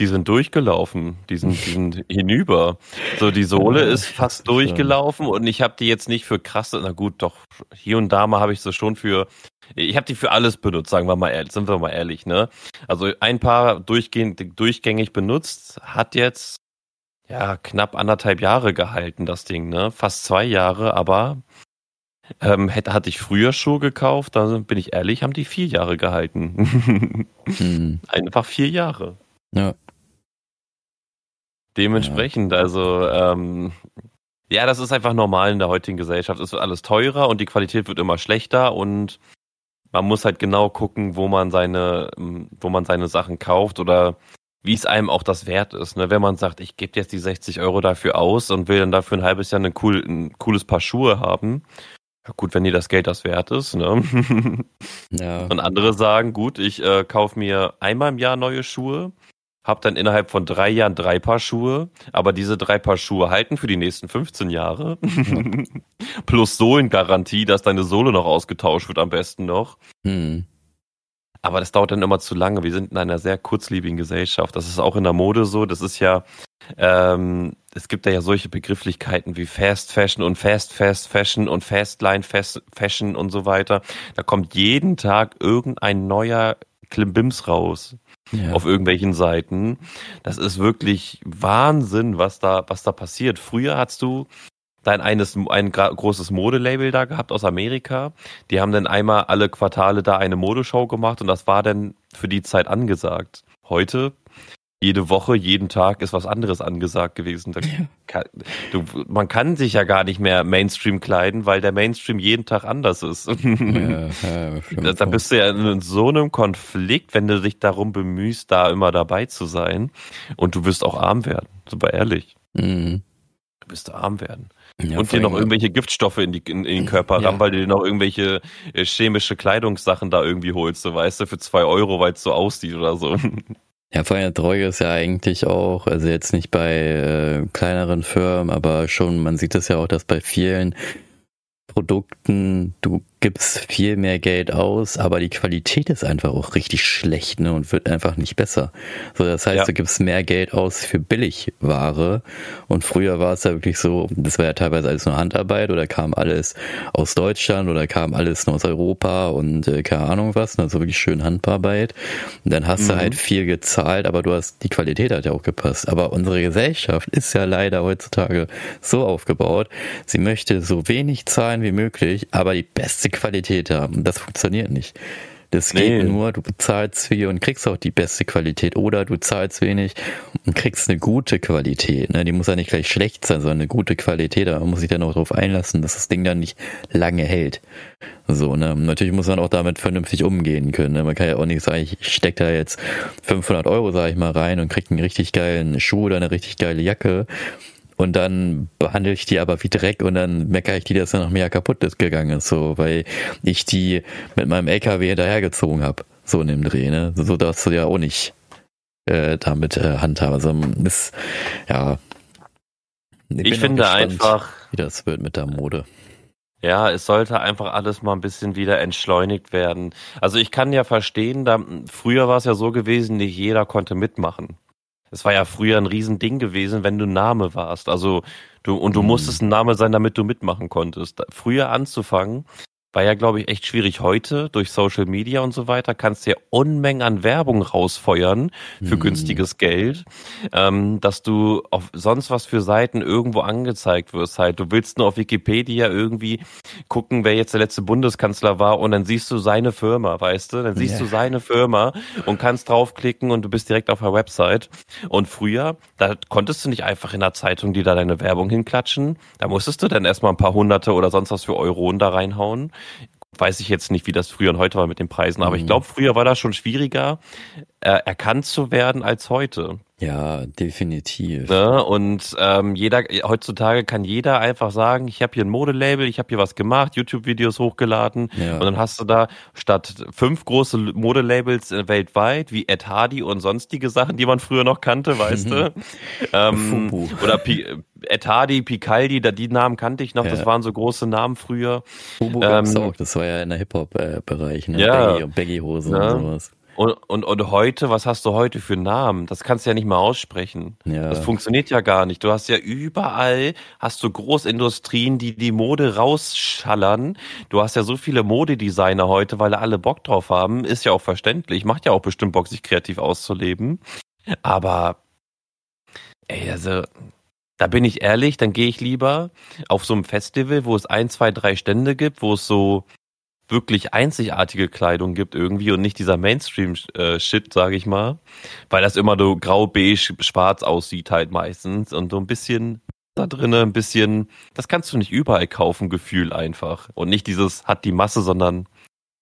die sind durchgelaufen, die sind, die sind *laughs* hinüber. So, die Sohle ist fast durchgelaufen und ich habe die jetzt nicht für krasse, na gut, doch, hier und da mal habe ich sie schon für, ich habe die für alles benutzt, sagen wir mal ehrlich, sind wir mal ehrlich, ne? Also ein paar durchgehend, durchgängig benutzt, hat jetzt ja knapp anderthalb Jahre gehalten, das Ding, ne? Fast zwei Jahre, aber ähm, hätte, hatte ich früher Schuhe gekauft, dann bin ich ehrlich, haben die vier Jahre gehalten. *laughs* hm. Einfach vier Jahre. Ja. Dementsprechend, ja. also ähm, ja, das ist einfach normal in der heutigen Gesellschaft. Es wird alles teurer und die Qualität wird immer schlechter und man muss halt genau gucken, wo man seine, wo man seine Sachen kauft oder wie es einem auch das wert ist. Ne? Wenn man sagt, ich gebe jetzt die 60 Euro dafür aus und will dann dafür ein halbes Jahr ein, cool, ein cooles Paar Schuhe haben, ja gut, wenn dir das Geld das wert ist. Ne? ja. *laughs* Und andere sagen, gut, ich äh, kaufe mir einmal im Jahr neue Schuhe habe dann innerhalb von drei Jahren drei Paar Schuhe, aber diese drei Paar Schuhe halten für die nächsten 15 Jahre. *laughs* Plus Sohlengarantie, dass deine Sohle noch ausgetauscht wird am besten noch. Hm. Aber das dauert dann immer zu lange. Wir sind in einer sehr kurzlebigen Gesellschaft. Das ist auch in der Mode so. Das ist ja, ähm, es gibt ja solche Begrifflichkeiten wie Fast Fashion und Fast Fast Fashion und Fastline Fast Fashion und so weiter. Da kommt jeden Tag irgendein neuer Klimbims raus ja. auf irgendwelchen Seiten. Das ist wirklich Wahnsinn, was da, was da passiert. Früher hast du dein eines, ein großes Modelabel da gehabt aus Amerika. Die haben dann einmal alle Quartale da eine Modeshow gemacht und das war dann für die Zeit angesagt. Heute jede Woche, jeden Tag ist was anderes angesagt gewesen. Kann, du, man kann sich ja gar nicht mehr Mainstream kleiden, weil der Mainstream jeden Tag anders ist. Ja, *laughs* ja, da, da bist du ja in so einem Konflikt, wenn du dich darum bemühst, da immer dabei zu sein. Und du wirst auch arm werden, super ehrlich. Mhm. Du wirst arm werden. Ja, und dir noch irgendwelche Giftstoffe in, die, in, in den Körper ja. ran, weil du dir noch irgendwelche äh, chemische Kleidungssachen da irgendwie holst, so weißt du, für zwei Euro, weil es so aussieht oder so. *laughs* Ja, vor allem Droge ist ja eigentlich auch, also jetzt nicht bei äh, kleineren Firmen, aber schon, man sieht es ja auch, dass bei vielen Produkten du gibst viel mehr Geld aus, aber die Qualität ist einfach auch richtig schlecht ne, und wird einfach nicht besser. So, das heißt, ja. du gibst mehr Geld aus für Billigware und früher war es ja wirklich so, das war ja teilweise alles nur Handarbeit oder kam alles aus Deutschland oder kam alles nur aus Europa und äh, keine Ahnung was, also wirklich schön Handarbeit. Und dann hast mhm. du halt viel gezahlt, aber du hast, die Qualität hat ja auch gepasst. Aber unsere Gesellschaft ist ja leider heutzutage so aufgebaut, sie möchte so wenig zahlen wie möglich, aber die beste Qualität haben. Das funktioniert nicht. Das geht nee. nur, du bezahlst viel und kriegst auch die beste Qualität oder du zahlst wenig und kriegst eine gute Qualität. Ne? Die muss ja nicht gleich schlecht sein, sondern eine gute Qualität. Da muss sich dann auch darauf einlassen, dass das Ding dann nicht lange hält. So, ne? Natürlich muss man auch damit vernünftig umgehen können. Ne? Man kann ja auch nicht sagen, ich steck da jetzt 500 Euro, sag ich mal, rein und krieg einen richtig geilen Schuh oder eine richtig geile Jacke und dann behandle ich die aber wie Dreck und dann meckere ich die, dass er noch mehr kaputt ist gegangen ist, so, weil ich die mit meinem LKW hinterhergezogen habe, so in dem Dreh, ne? So darfst du ja auch nicht äh, damit äh, handhaben. Also ist, ja. Ich, ich finde gespannt, einfach, wie das wird mit der Mode. Ja, es sollte einfach alles mal ein bisschen wieder entschleunigt werden. Also ich kann ja verstehen, da, früher war es ja so gewesen, nicht jeder konnte mitmachen. Es war ja früher ein Riesending gewesen, wenn du Name warst. Also du und du musstest ein Name sein, damit du mitmachen konntest. Früher anzufangen, war ja, glaube ich, echt schwierig. Heute durch Social Media und so weiter kannst du ja Unmengen an Werbung rausfeuern für mhm. günstiges Geld, ähm, dass du auf sonst was für Seiten irgendwo angezeigt wirst. Halt, du willst nur auf Wikipedia irgendwie gucken, wer jetzt der letzte Bundeskanzler war und dann siehst du seine Firma, weißt du? Dann siehst yeah. du seine Firma und kannst draufklicken und du bist direkt auf der Website. Und früher, da konntest du nicht einfach in der Zeitung die da deine Werbung hinklatschen. Da musstest du dann erstmal ein paar Hunderte oder sonst was für Euronen da reinhauen weiß ich jetzt nicht, wie das früher und heute war mit den Preisen, aber mhm. ich glaube, früher war das schon schwieriger, äh, erkannt zu werden als heute. Ja, definitiv. Ne? Und ähm, jeder heutzutage kann jeder einfach sagen, ich habe hier ein Modelabel, ich habe hier was gemacht, YouTube-Videos hochgeladen ja. und dann hast du da statt fünf große Modelabels äh, weltweit wie Ed Hardy und sonstige Sachen, die man früher noch kannte, weißt du? *laughs* Ähm, oder P Hardy, Picaldi, da die Namen kannte ich noch, ja. das waren so große Namen früher. Fubu ähm, auch, das war ja in der Hip-Hop-Bereich, ne? Ja. Baggy und Baggy-Hose ja. und sowas. Und, und, und heute, was hast du heute für Namen? Das kannst du ja nicht mal aussprechen. Ja. Das funktioniert ja gar nicht. Du hast ja überall, hast du Großindustrien, die die Mode rausschallern. Du hast ja so viele Modedesigner heute, weil alle Bock drauf haben. Ist ja auch verständlich. Macht ja auch bestimmt Bock, sich kreativ auszuleben. Aber, ey, also, da bin ich ehrlich, dann gehe ich lieber auf so einem Festival, wo es ein, zwei, drei Stände gibt, wo es so wirklich einzigartige Kleidung gibt irgendwie und nicht dieser Mainstream-Shit, äh, sage ich mal, weil das immer so grau, beige, schwarz aussieht halt meistens und so ein bisschen da drinnen ein bisschen, das kannst du nicht überall kaufen, Gefühl einfach und nicht dieses hat die Masse, sondern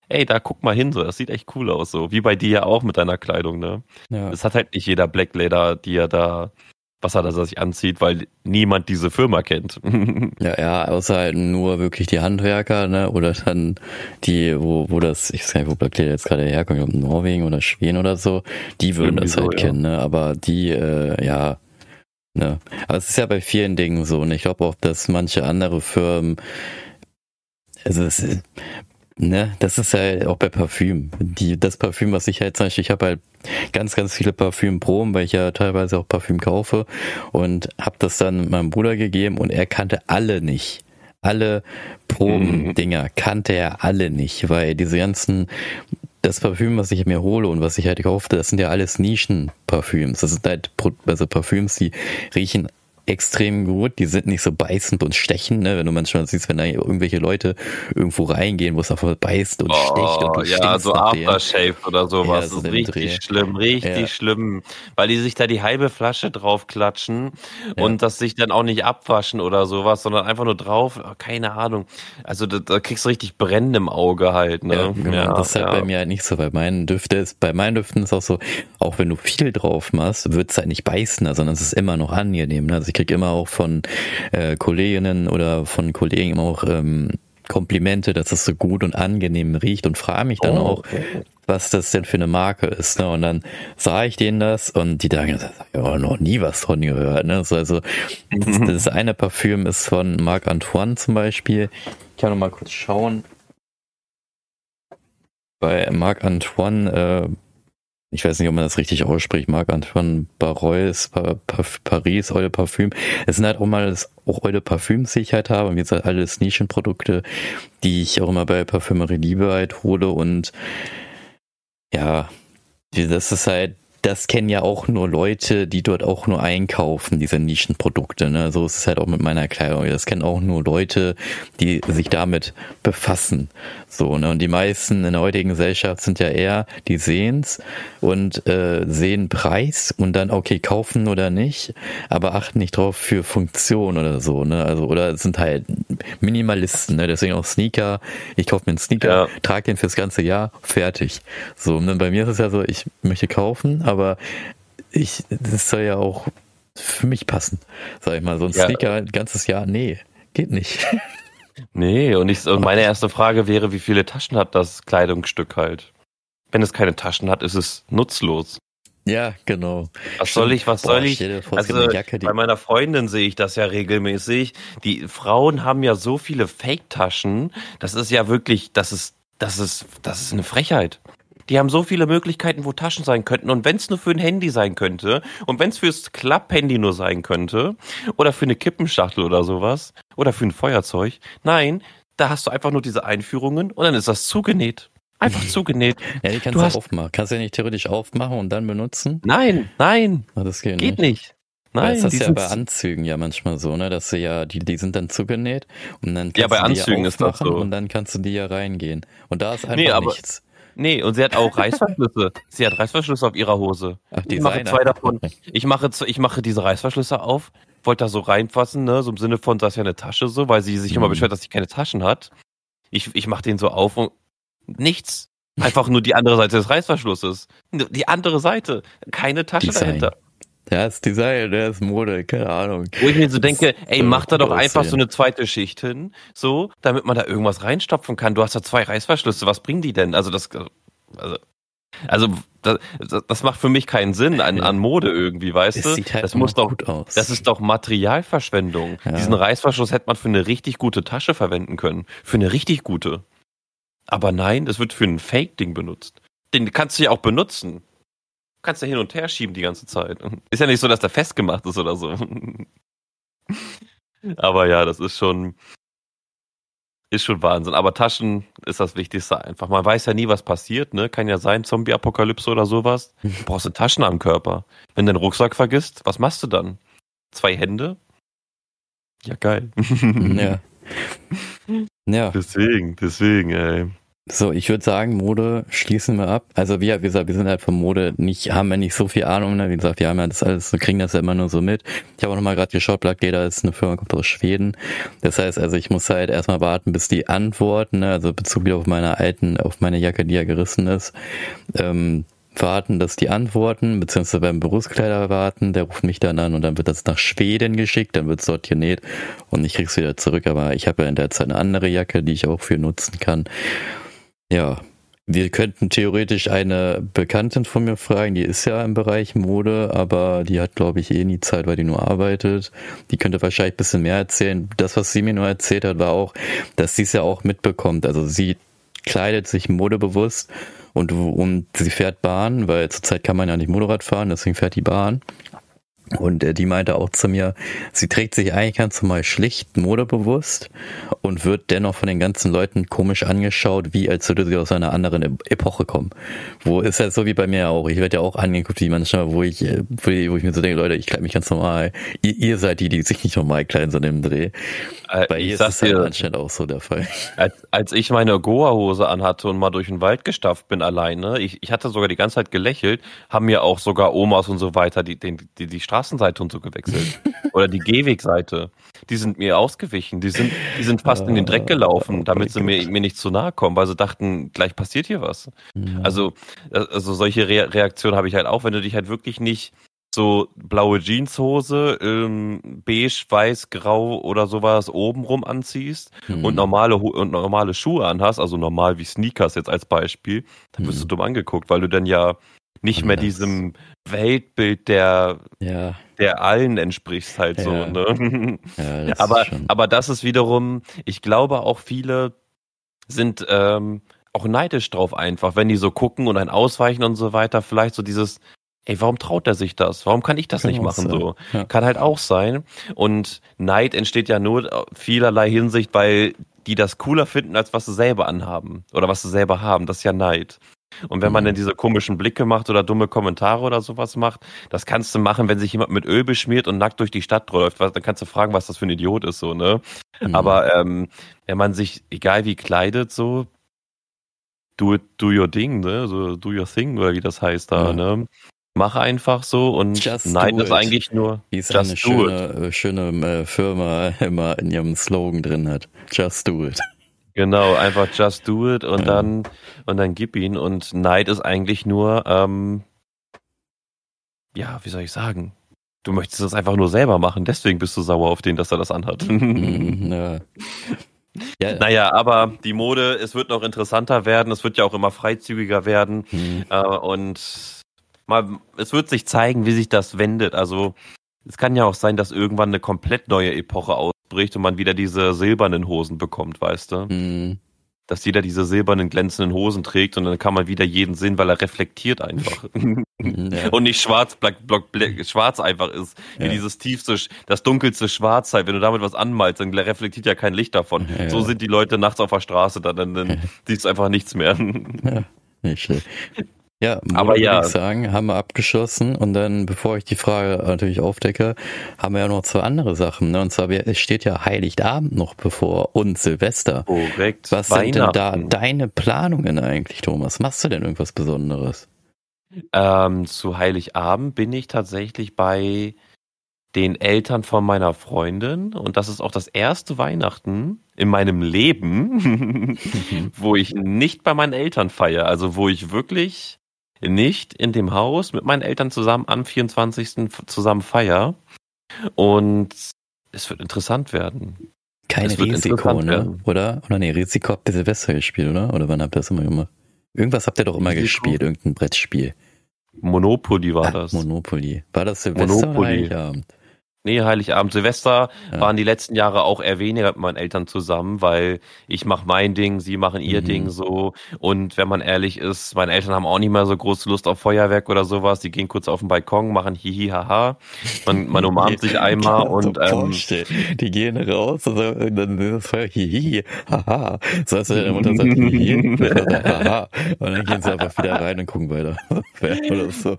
ey, da guck mal hin, so, das sieht echt cool aus, so wie bei dir ja auch mit deiner Kleidung, ne? Ja. Das hat halt nicht jeder Black Leather, die ja da was er da sich anzieht, weil niemand diese Firma kennt. *laughs* ja, ja, außer halt nur wirklich die Handwerker, ne? Oder dann die, wo, wo das, ich weiß gar nicht, wo Blackleader jetzt gerade herkommt, ob Norwegen oder Schweden oder so, die würden Irgendwie das halt so, kennen, ne? Aber die, äh, ja, ne? Aber es ist ja bei vielen Dingen so, und ich glaube auch, dass manche andere Firmen also es, Ne, das ist ja auch bei Parfüm. Die, das Parfüm, was ich halt zum Beispiel, ich habe halt ganz, ganz viele Parfümproben, weil ich ja teilweise auch Parfüm kaufe und habe das dann meinem Bruder gegeben und er kannte alle nicht. Alle Probendinger mhm. kannte er alle nicht, weil diese ganzen, das Parfüm, was ich mir hole und was ich halt kaufte, das sind ja alles Nischenparfüms. Das sind halt also Parfüms, die riechen extrem gut. Die sind nicht so beißend und stechend, ne? Wenn du manchmal siehst, wenn da irgendwelche Leute irgendwo reingehen, wo es einfach beißt und oh, sticht und du Ja, so Aftershave oder sowas. Ja, so das ist richtig Dreh. schlimm, richtig ja. schlimm. Weil die sich da die halbe Flasche drauf klatschen ja. und das sich dann auch nicht abwaschen oder sowas, sondern einfach nur drauf, oh, keine Ahnung. Also da, da kriegst du richtig Brennen im Auge halt, ne? Ja, genau. das ist halt bei mir halt nicht so. Bei meinen Düfte ist, bei meinen Düften ist auch so, auch wenn du viel drauf machst, wird es halt nicht beißen, sondern es ist immer noch angenehm. Ne? Also ich krieg immer auch von äh, Kolleginnen oder von Kollegen immer auch ähm, Komplimente, dass es so gut und angenehm riecht und frage mich dann oh, auch, was das denn für eine Marke ist. Ne? Und dann sah ich denen das und die sagen, ja, noch nie was von gehört. Ne? Also, also das, das eine Parfüm ist von Marc Antoine zum Beispiel. Ich kann noch mal kurz schauen. Bei Marc Antoine äh, ich weiß nicht, ob man das richtig ausspricht, Marc-Antoine Barreus, Paris, Eau Parfüm. Es sind halt auch mal auch Eau de Parfüms, die ich halt habe. Und wie gesagt, alles Nischenprodukte, die ich auch immer bei Parfümerie Liebe halt hole. Und ja, das ist halt das kennen ja auch nur Leute, die dort auch nur einkaufen, diese Nischenprodukte. Ne? So ist es halt auch mit meiner Kleidung. Das kennen auch nur Leute, die sich damit befassen. So, ne? Und die meisten in der heutigen Gesellschaft sind ja eher, die sehen's und äh, sehen Preis und dann, okay, kaufen oder nicht, aber achten nicht drauf für Funktion oder so, ne? Also, oder sind halt Minimalisten, ne? Deswegen auch Sneaker. Ich kaufe mir einen Sneaker, ja. trage den fürs ganze Jahr, fertig. So, und dann bei mir ist es ja so, ich möchte kaufen, aber ich, das soll ja auch für mich passen. Sag ich mal, so ein ja. Sneaker ein ganzes Jahr, nee, geht nicht. *laughs* Nee, und, ich, und meine erste Frage wäre, wie viele Taschen hat das Kleidungsstück halt? Wenn es keine Taschen hat, ist es nutzlos. Ja, genau. Was soll ich, was Boah, soll ich? Also, Jacke, bei meiner Freundin sehe ich das ja regelmäßig. Die Frauen haben ja so viele Fake-Taschen. Das ist ja wirklich, das ist, das ist, das ist eine Frechheit. Die haben so viele Möglichkeiten, wo Taschen sein könnten. Und wenn es nur für ein Handy sein könnte und wenn es fürs Klapp-Handy nur sein könnte oder für eine Kippenschachtel oder sowas oder für ein Feuerzeug, nein, da hast du einfach nur diese Einführungen und dann ist das zugenäht. Einfach zugenäht. *laughs* Ja, die kannst du, du aufmachen. Kannst du ja nicht theoretisch aufmachen und dann benutzen? Nein, nein. Ah, das geht, geht nicht. nicht. Nein, das ist ja bei Anzügen ja manchmal so, ne, dass sie ja, die, die sind dann zugenäht und dann kannst ja, bei du die Anzügen ist das so. und dann kannst du die ja reingehen. Und da ist einfach nee, nichts. Nee, und sie hat auch Reißverschlüsse. *laughs* sie hat Reißverschlüsse auf ihrer Hose. Ach, ich mache zwei davon. Ich mache, ich mache diese Reißverschlüsse auf, wollte da so reinfassen, ne, so im Sinne von, das ist ja eine Tasche so, weil sie sich immer mhm. beschwert, dass sie keine Taschen hat. Ich, ich mache den so auf und nichts. Einfach nur die andere Seite des Reißverschlusses. Die andere Seite. Keine Tasche Design. dahinter. Ja, ist Design, der ist Mode, keine Ahnung. Wo ich mir so denke, ey, mach da doch einfach so eine zweite Schicht hin, so, damit man da irgendwas reinstopfen kann. Du hast da zwei Reißverschlüsse, was bringen die denn? Also das, also, also das, das macht für mich keinen Sinn an, an Mode irgendwie, weißt du? Sieht halt das muss doch, aus. das ist doch Materialverschwendung. Ja. Diesen Reißverschluss hätte man für eine richtig gute Tasche verwenden können, für eine richtig gute. Aber nein, das wird für ein Fake-Ding benutzt. Den kannst du ja auch benutzen kannst du hin und her schieben die ganze Zeit. Ist ja nicht so, dass der festgemacht ist oder so. *laughs* Aber ja, das ist schon, ist schon Wahnsinn. Aber Taschen ist das Wichtigste einfach. Man weiß ja nie, was passiert, ne? Kann ja sein, Zombie-Apokalypse oder sowas. Du *laughs* brauchst du Taschen am Körper. Wenn du den Rucksack vergisst, was machst du dann? Zwei Hände? Ja, geil. ja. *laughs* Ja. Deswegen, deswegen, ey. So, ich würde sagen, Mode schließen wir ab. Also wir, wie gesagt, wir sind halt von Mode nicht, haben wir nicht so viel Ahnung. Ne? Wie gesagt, wir haben ja das alles, wir kriegen das ja immer nur so mit. Ich habe auch nochmal gerade geschaut, Black Data ist eine Firma, kommt aus Schweden. Das heißt, also ich muss halt erstmal warten, bis die antworten, ne? also bezüglich auf meine alten, auf meine Jacke, die ja gerissen ist. Ähm, warten, dass die antworten, beziehungsweise beim Berufskleider warten, der ruft mich dann an und dann wird das nach Schweden geschickt, dann wird es dort genäht und ich krieg's wieder zurück, aber ich habe ja in der Zeit eine andere Jacke, die ich auch für nutzen kann. Ja, wir könnten theoretisch eine Bekanntin von mir fragen, die ist ja im Bereich Mode, aber die hat, glaube ich, eh nie Zeit, weil die nur arbeitet. Die könnte wahrscheinlich ein bisschen mehr erzählen. Das, was sie mir nur erzählt hat, war auch, dass sie es ja auch mitbekommt. Also sie kleidet sich modebewusst und, und sie fährt Bahn, weil zurzeit kann man ja nicht Motorrad fahren, deswegen fährt die Bahn. Und äh, die meinte auch zu mir, sie trägt sich eigentlich ganz normal schlicht, modebewusst und wird dennoch von den ganzen Leuten komisch angeschaut, wie als würde sie aus einer anderen Epoche kommen. Wo ist ja so wie bei mir auch. Ich werde ja auch angeguckt, wie manchmal, wo ich, äh, wo ich, wo ich mir so denke, Leute, ich kleide mich ganz normal. Ihr, ihr seid die, die sich nicht normal kleiden, sondern im Dreh. Äh, bei ihr ist das halt anscheinend auch so der Fall. Als, als ich meine Goa-Hose anhatte und mal durch den Wald gestafft bin alleine, ich, ich hatte sogar die ganze Zeit gelächelt, haben mir auch sogar Omas und so weiter die, die, die, die Straßenseite und so gewechselt. Oder die Gehwegseite. Die sind mir ausgewichen. Die sind, die sind fast in den Dreck gelaufen, damit sie mir, mir nicht zu nahe kommen, weil sie dachten, gleich passiert hier was. Ja. Also, äh, also solche Re Reaktionen habe ich halt auch, wenn du dich halt wirklich nicht so blaue Jeanshose, ähm, beige, weiß, grau oder sowas obenrum anziehst mhm. und normale und normale Schuhe anhast, also normal wie Sneakers jetzt als Beispiel, dann wirst mhm. du dumm angeguckt, weil du dann ja nicht mehr diesem Weltbild der, ja. der allen entsprichst halt ja. so. Ne? Ja, *laughs* aber, aber das ist wiederum, ich glaube auch viele sind ähm, auch neidisch drauf einfach, wenn die so gucken und ein Ausweichen und so weiter, vielleicht so dieses, ey, warum traut er sich das? Warum kann ich das kann nicht machen so? Ja. Kann halt auch sein. Und Neid entsteht ja nur vielerlei Hinsicht, weil die das cooler finden, als was sie selber anhaben oder was sie selber haben. Das ist ja Neid. Und wenn man dann mhm. diese komischen Blicke macht oder dumme Kommentare oder sowas macht, das kannst du machen, wenn sich jemand mit Öl beschmiert und nackt durch die Stadt läuft. Dann kannst du fragen, was das für ein Idiot ist, so, ne? Mhm. Aber ähm, wenn man sich, egal wie kleidet, so, do, do your Ding, ne? So, do your thing, oder wie das heißt da, ja. ne? Mach einfach so und just nein, das eigentlich nur. Wie es eine schöne, schöne äh, Firma *laughs* immer in ihrem Slogan drin hat. Just do it. Genau, einfach just do it und dann und dann gib ihn. Und Neid ist eigentlich nur, ähm, ja, wie soll ich sagen? Du möchtest das einfach nur selber machen, deswegen bist du sauer auf den, dass er das anhat. Mhm, *laughs* ja. Ja. Naja, aber die Mode, es wird noch interessanter werden, es wird ja auch immer freizügiger werden. Mhm. Äh, und mal, es wird sich zeigen, wie sich das wendet. Also es kann ja auch sein, dass irgendwann eine komplett neue Epoche ausbricht und man wieder diese silbernen Hosen bekommt, weißt du? Mhm. Dass jeder diese silbernen glänzenden Hosen trägt und dann kann man wieder jeden sehen, weil er reflektiert einfach. *laughs* ja. Und nicht schwarz, black, block, black, schwarz einfach ist. Wie ja. dieses tiefste, das dunkelste Schwarz halt. Wenn du damit was anmalst, dann reflektiert ja kein Licht davon. Ja. So sind die Leute nachts auf der Straße, dann, dann, dann siehst du einfach nichts mehr. Ja, nicht schlecht. *laughs* Ja, aber ja. ich sagen, haben wir abgeschossen und dann, bevor ich die Frage natürlich aufdecke, haben wir ja noch zwei andere Sachen. Ne? Und zwar, es steht ja Heiligabend noch bevor und Silvester. Korrekt. Was sind denn da deine Planungen eigentlich, Thomas? Machst du denn irgendwas Besonderes? Ähm, zu Heiligabend bin ich tatsächlich bei den Eltern von meiner Freundin und das ist auch das erste Weihnachten in meinem Leben, *laughs* wo ich nicht bei meinen Eltern feiere, also wo ich wirklich nicht in dem Haus mit meinen Eltern zusammen am 24. zusammen feier. Und es wird interessant werden. Kein Risiko, ne? Werden. Oder? Oder nee, Risiko habt ihr Silvester gespielt, oder? Oder wann habt ihr das immer gemacht? Irgendwas habt ihr doch immer Risiko? gespielt, irgendein Brettspiel. Monopoly war Ach, das. Monopoly. War das Silvester Monopoly. oder Heiligabend? Nee, Heiligabend, Silvester ja. waren die letzten Jahre auch eher weniger mit meinen Eltern zusammen, weil ich mache mein Ding, sie machen ihr mhm. Ding so. Und wenn man ehrlich ist, meine Eltern haben auch nicht mehr so große Lust auf Feuerwerk oder sowas. Die gehen kurz auf den Balkon, machen hihi haha. Man, man *laughs* umarmt sich einmal und ähm, die gehen raus und dann ist das Feuer hihi haha. So als der Mutter sagt hihi haha. Und dann gehen sie einfach wieder rein und gucken weiter. *laughs* oder so.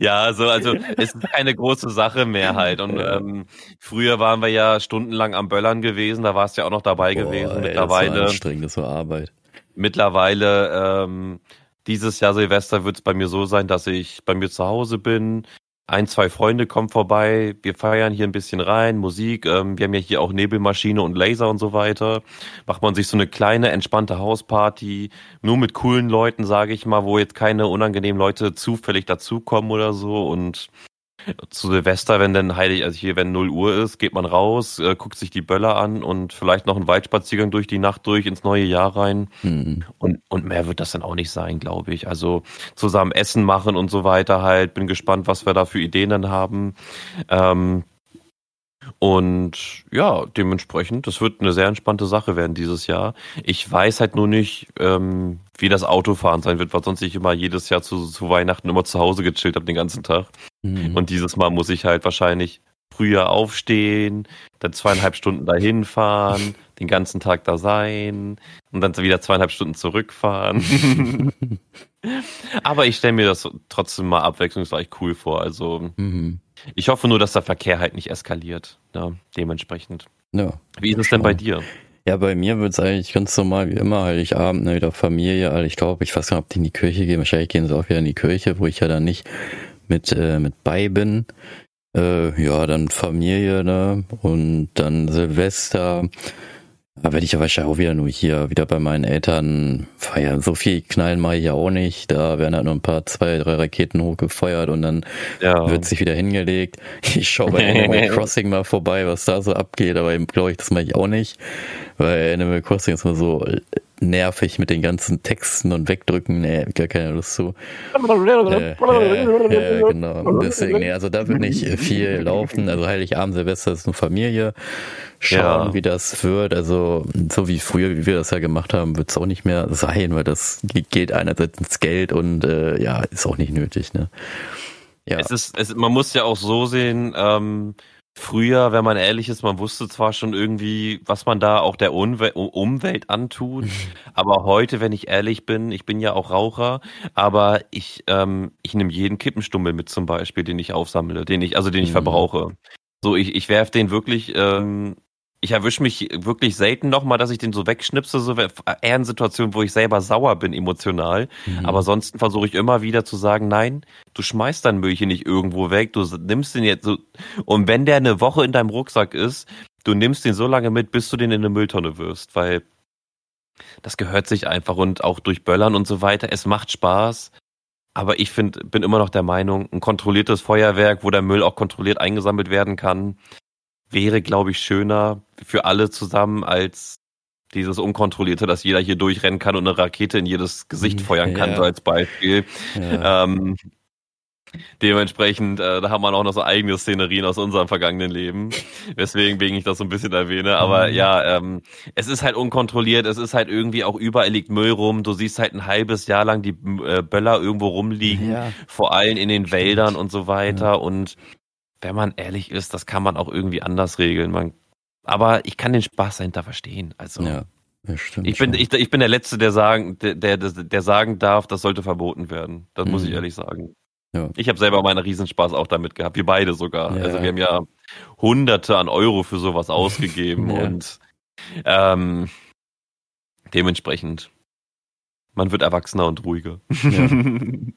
Ja, so, also es ist keine große Sache mehr *laughs* halt. Und ähm, früher waren wir ja stundenlang am Böllern gewesen, da warst du ja auch noch dabei Boah, gewesen. Mittlerweile. Das war anstrengend, das war Arbeit. Mittlerweile, ähm, dieses Jahr Silvester wird es bei mir so sein, dass ich bei mir zu Hause bin, ein, zwei Freunde kommen vorbei, wir feiern hier ein bisschen rein, Musik, ähm, wir haben ja hier auch Nebelmaschine und Laser und so weiter. Macht man sich so eine kleine, entspannte Hausparty, nur mit coolen Leuten, sage ich mal, wo jetzt keine unangenehmen Leute zufällig dazukommen oder so und zu Silvester, wenn dann heilig, also hier, wenn 0 Uhr ist, geht man raus, äh, guckt sich die Böller an und vielleicht noch einen Waldspaziergang durch die Nacht durch ins neue Jahr rein. Mhm. Und, und mehr wird das dann auch nicht sein, glaube ich. Also zusammen Essen machen und so weiter halt. Bin gespannt, was wir da für Ideen dann haben. Ähm, Und ja, dementsprechend, das wird eine sehr entspannte Sache werden dieses Jahr. Ich weiß halt nur nicht, ähm, wie das Autofahren sein wird, weil sonst ich immer jedes Jahr zu, zu Weihnachten immer zu Hause gechillt habe den ganzen Tag. Mhm. Und dieses Mal muss ich halt wahrscheinlich früher aufstehen, dann zweieinhalb Stunden dahin fahren, *laughs* den ganzen Tag da sein und dann wieder zweieinhalb Stunden zurückfahren. *laughs* *laughs* Aber ich stelle mir das trotzdem mal abwechslungsreich cool vor. Also mhm. Ich hoffe nur, dass der Verkehr halt nicht eskaliert. Ja, dementsprechend. Ja. Wie ist es denn bei dir? Ja, bei mir wird es eigentlich ganz normal wie immer, Heiligabend, ne, wieder Familie. Also ich glaube, ich weiß gar nicht, ob die in die Kirche gehen. Wahrscheinlich gehen sie auch wieder in die Kirche, wo ich ja dann nicht mit, äh, mit bei bin. Äh, ja, dann Familie, ne? Und dann Silvester. Da werde ich ja wahrscheinlich auch wieder nur hier, wieder bei meinen Eltern feiern. So viel knallen mache ich ja auch nicht. Da werden halt nur ein paar, zwei, drei Raketen hochgefeuert und dann ja. wird sich wieder hingelegt. Ich schaue bei Animal *laughs* Crossing mal vorbei, was da so abgeht, aber eben glaube ich, das mache ich auch nicht. Weil Animal Crossing ist immer so nervig mit den ganzen Texten und Wegdrücken. Nee, gar keine Lust zu. äh, äh, genau. Deswegen, nee, also da wird nicht viel laufen. Also Heiligabend, Silvester ist nur Familie. Schauen, ja. wie das wird. Also so wie früher, wie wir das ja gemacht haben, wird es auch nicht mehr sein, weil das geht einerseits ins Geld und äh, ja, ist auch nicht nötig. Ne? Ja. Es ist, es, man muss ja auch so sehen, ähm, Früher, wenn man ehrlich ist, man wusste zwar schon irgendwie, was man da auch der Umwel Umwelt antut, *laughs* aber heute, wenn ich ehrlich bin, ich bin ja auch Raucher, aber ich, ähm, ich nehme jeden Kippenstummel mit zum Beispiel, den ich aufsammle, den ich, also den ich mhm. verbrauche. So, ich, ich werf den wirklich ähm, ich erwische mich wirklich selten nochmal, dass ich den so wegschnipse, so eher in Situationen, wo ich selber sauer bin emotional. Mhm. Aber ansonsten versuche ich immer wieder zu sagen, nein, du schmeißt dein Müll hier nicht irgendwo weg, du nimmst den jetzt so. Und wenn der eine Woche in deinem Rucksack ist, du nimmst den so lange mit, bis du den in eine Mülltonne wirst, weil das gehört sich einfach und auch durch Böllern und so weiter. Es macht Spaß. Aber ich find, bin immer noch der Meinung, ein kontrolliertes Feuerwerk, wo der Müll auch kontrolliert eingesammelt werden kann, wäre, glaube ich, schöner für alle zusammen als dieses Unkontrollierte, dass jeder hier durchrennen kann und eine Rakete in jedes Gesicht feuern kann, ja. so als Beispiel. Ja. Ähm, dementsprechend, äh, da haben wir auch noch so eigene Szenerien aus unserem vergangenen Leben, weswegen wegen ich das so ein bisschen erwähne. Aber mhm. ja, ähm, es ist halt unkontrolliert, es ist halt irgendwie auch überall liegt Müll rum. Du siehst halt ein halbes Jahr lang die äh, Böller irgendwo rumliegen, ja. vor allem in den Wäldern und so weiter. Und wenn man ehrlich ist, das kann man auch irgendwie anders regeln. Man, aber ich kann den Spaß dahinter verstehen. Also ja, stimmt ich bin ich, ich bin der letzte, der sagen der, der der sagen darf, das sollte verboten werden. Das mhm. muss ich mhm. ehrlich sagen. Ja. Ich habe selber meinen Riesenspaß auch damit gehabt, wir beide sogar. Ja. Also wir haben ja Hunderte an Euro für sowas *laughs* ausgegeben und ähm, dementsprechend man wird erwachsener und ruhiger. Ja. *laughs*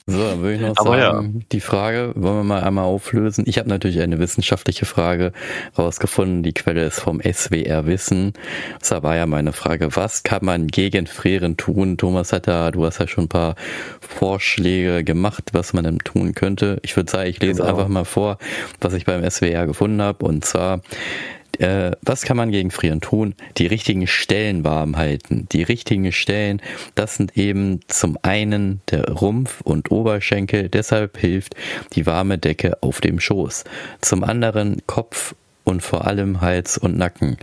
So, dann würde ich noch Aber sagen, ja. die Frage wollen wir mal einmal auflösen. Ich habe natürlich eine wissenschaftliche Frage rausgefunden. Die Quelle ist vom SWR Wissen. Das war ja meine Frage, was kann man gegen Frieren tun? Thomas hat ja, du hast ja schon ein paar Vorschläge gemacht, was man denn tun könnte. Ich würde sagen, ich lese genau. einfach mal vor, was ich beim SWR gefunden habe. Und zwar äh, was kann man gegen Frieren tun? Die richtigen Stellen warm halten. Die richtigen Stellen, das sind eben zum einen der Rumpf und Oberschenkel, deshalb hilft die warme Decke auf dem Schoß. Zum anderen Kopf und vor allem Hals und Nacken,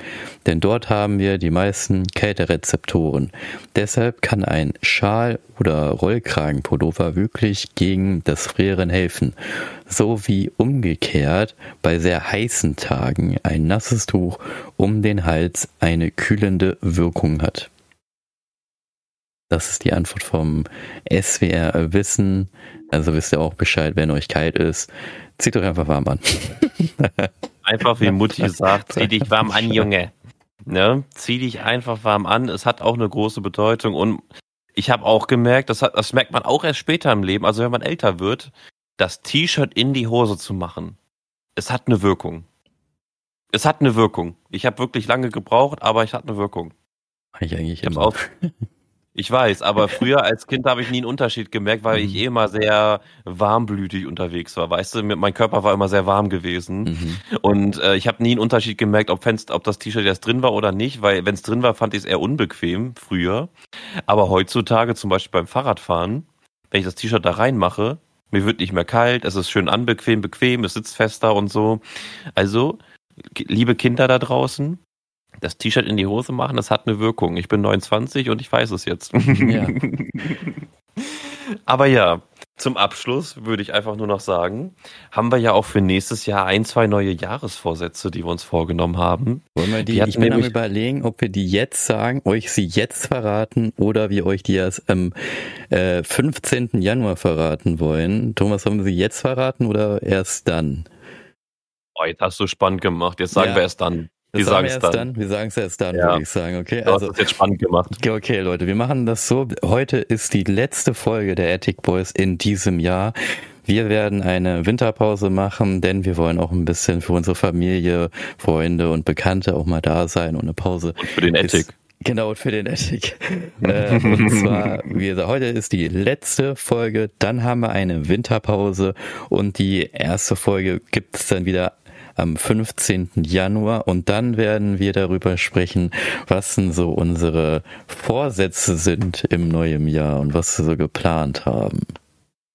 denn dort haben wir die meisten Kälterezeptoren. Deshalb kann ein Schal oder Rollkragenpullover wirklich gegen das Frieren helfen, so wie umgekehrt bei sehr heißen Tagen ein nasses Tuch um den Hals eine kühlende Wirkung hat. Das ist die Antwort vom SWR Wissen. Also wisst ihr auch Bescheid, wenn euch kalt ist. Zieht euch einfach warm an. *laughs* Einfach wie Mutti sagt, zieh dich warm an, Junge. Ne? Zieh dich einfach warm an. Es hat auch eine große Bedeutung. Und ich habe auch gemerkt, das, hat, das merkt man auch erst später im Leben, also wenn man älter wird, das T-Shirt in die Hose zu machen. Es hat eine Wirkung. Es hat eine Wirkung. Ich habe wirklich lange gebraucht, aber es hat eine Wirkung. Ich eigentlich ich immer. Auch, *laughs* Ich weiß, aber früher als Kind habe ich nie einen Unterschied gemerkt, weil ich mhm. eh immer sehr warmblütig unterwegs war. Weißt du, mein Körper war immer sehr warm gewesen. Mhm. Und äh, ich habe nie einen Unterschied gemerkt, ob, ob das T-Shirt jetzt drin war oder nicht, weil wenn es drin war, fand ich es eher unbequem früher. Aber heutzutage, zum Beispiel beim Fahrradfahren, wenn ich das T-Shirt da reinmache, mir wird nicht mehr kalt, es ist schön anbequem, bequem, es sitzt fester und so. Also liebe Kinder da draußen, das T-Shirt in die Hose machen, das hat eine Wirkung. Ich bin 29 und ich weiß es jetzt. Ja. *laughs* Aber ja, zum Abschluss würde ich einfach nur noch sagen, haben wir ja auch für nächstes Jahr ein, zwei neue Jahresvorsätze, die wir uns vorgenommen haben. Wollen wir die, die ich bin am überlegen, ob wir die jetzt sagen, euch sie jetzt verraten oder wir euch die erst am äh, 15. Januar verraten wollen. Thomas, sollen wir sie jetzt verraten oder erst dann? Oh, jetzt hast du spannend gemacht. Jetzt sagen ja. wir erst dann. Wir sagen es dann. dann. Wir sagen es erst dann, ja. würde ich sagen. Okay, du also hast es jetzt spannend gemacht. Okay, Leute, wir machen das so. Heute ist die letzte Folge der Attic Boys in diesem Jahr. Wir werden eine Winterpause machen, denn wir wollen auch ein bisschen für unsere Familie, Freunde und Bekannte auch mal da sein und eine Pause. Und für den Attic. Genau, für den Attic. *laughs* äh, und zwar, wie gesagt, heute ist die letzte Folge, dann haben wir eine Winterpause und die erste Folge gibt es dann wieder am 15. Januar und dann werden wir darüber sprechen, was denn so unsere Vorsätze sind im neuen Jahr und was wir so geplant haben.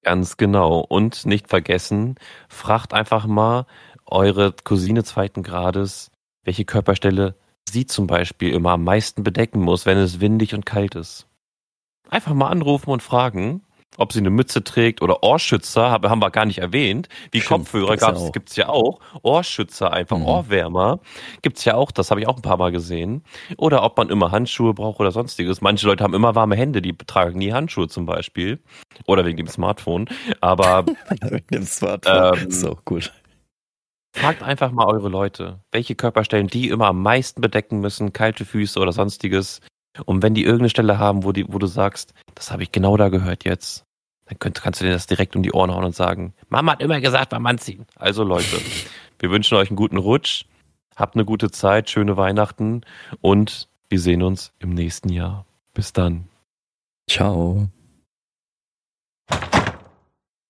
Ganz genau. Und nicht vergessen, fragt einfach mal eure Cousine zweiten Grades, welche Körperstelle sie zum Beispiel immer am meisten bedecken muss, wenn es windig und kalt ist. Einfach mal anrufen und fragen ob sie eine Mütze trägt oder Ohrschützer, haben wir gar nicht erwähnt. Wie Stimmt, Kopfhörer gab's, gibt's ja auch. Ohrschützer einfach, mhm. Ohrwärmer gibt's ja auch, das habe ich auch ein paar Mal gesehen. Oder ob man immer Handschuhe braucht oder sonstiges. Manche Leute haben immer warme Hände, die tragen nie Handschuhe zum Beispiel. Oder wegen dem Smartphone. Aber *laughs* wegen dem Smartphone ähm, auch gut. Fragt einfach mal eure Leute, welche Körperstellen die immer am meisten bedecken müssen, kalte Füße oder sonstiges. Und wenn die irgendeine Stelle haben, wo, die, wo du sagst, das habe ich genau da gehört jetzt, dann könnt, kannst du dir das direkt um die Ohren hauen und sagen, Mama hat immer gesagt, beim Anziehen. Also Leute, wir wünschen euch einen guten Rutsch, habt eine gute Zeit, schöne Weihnachten und wir sehen uns im nächsten Jahr. Bis dann. Ciao.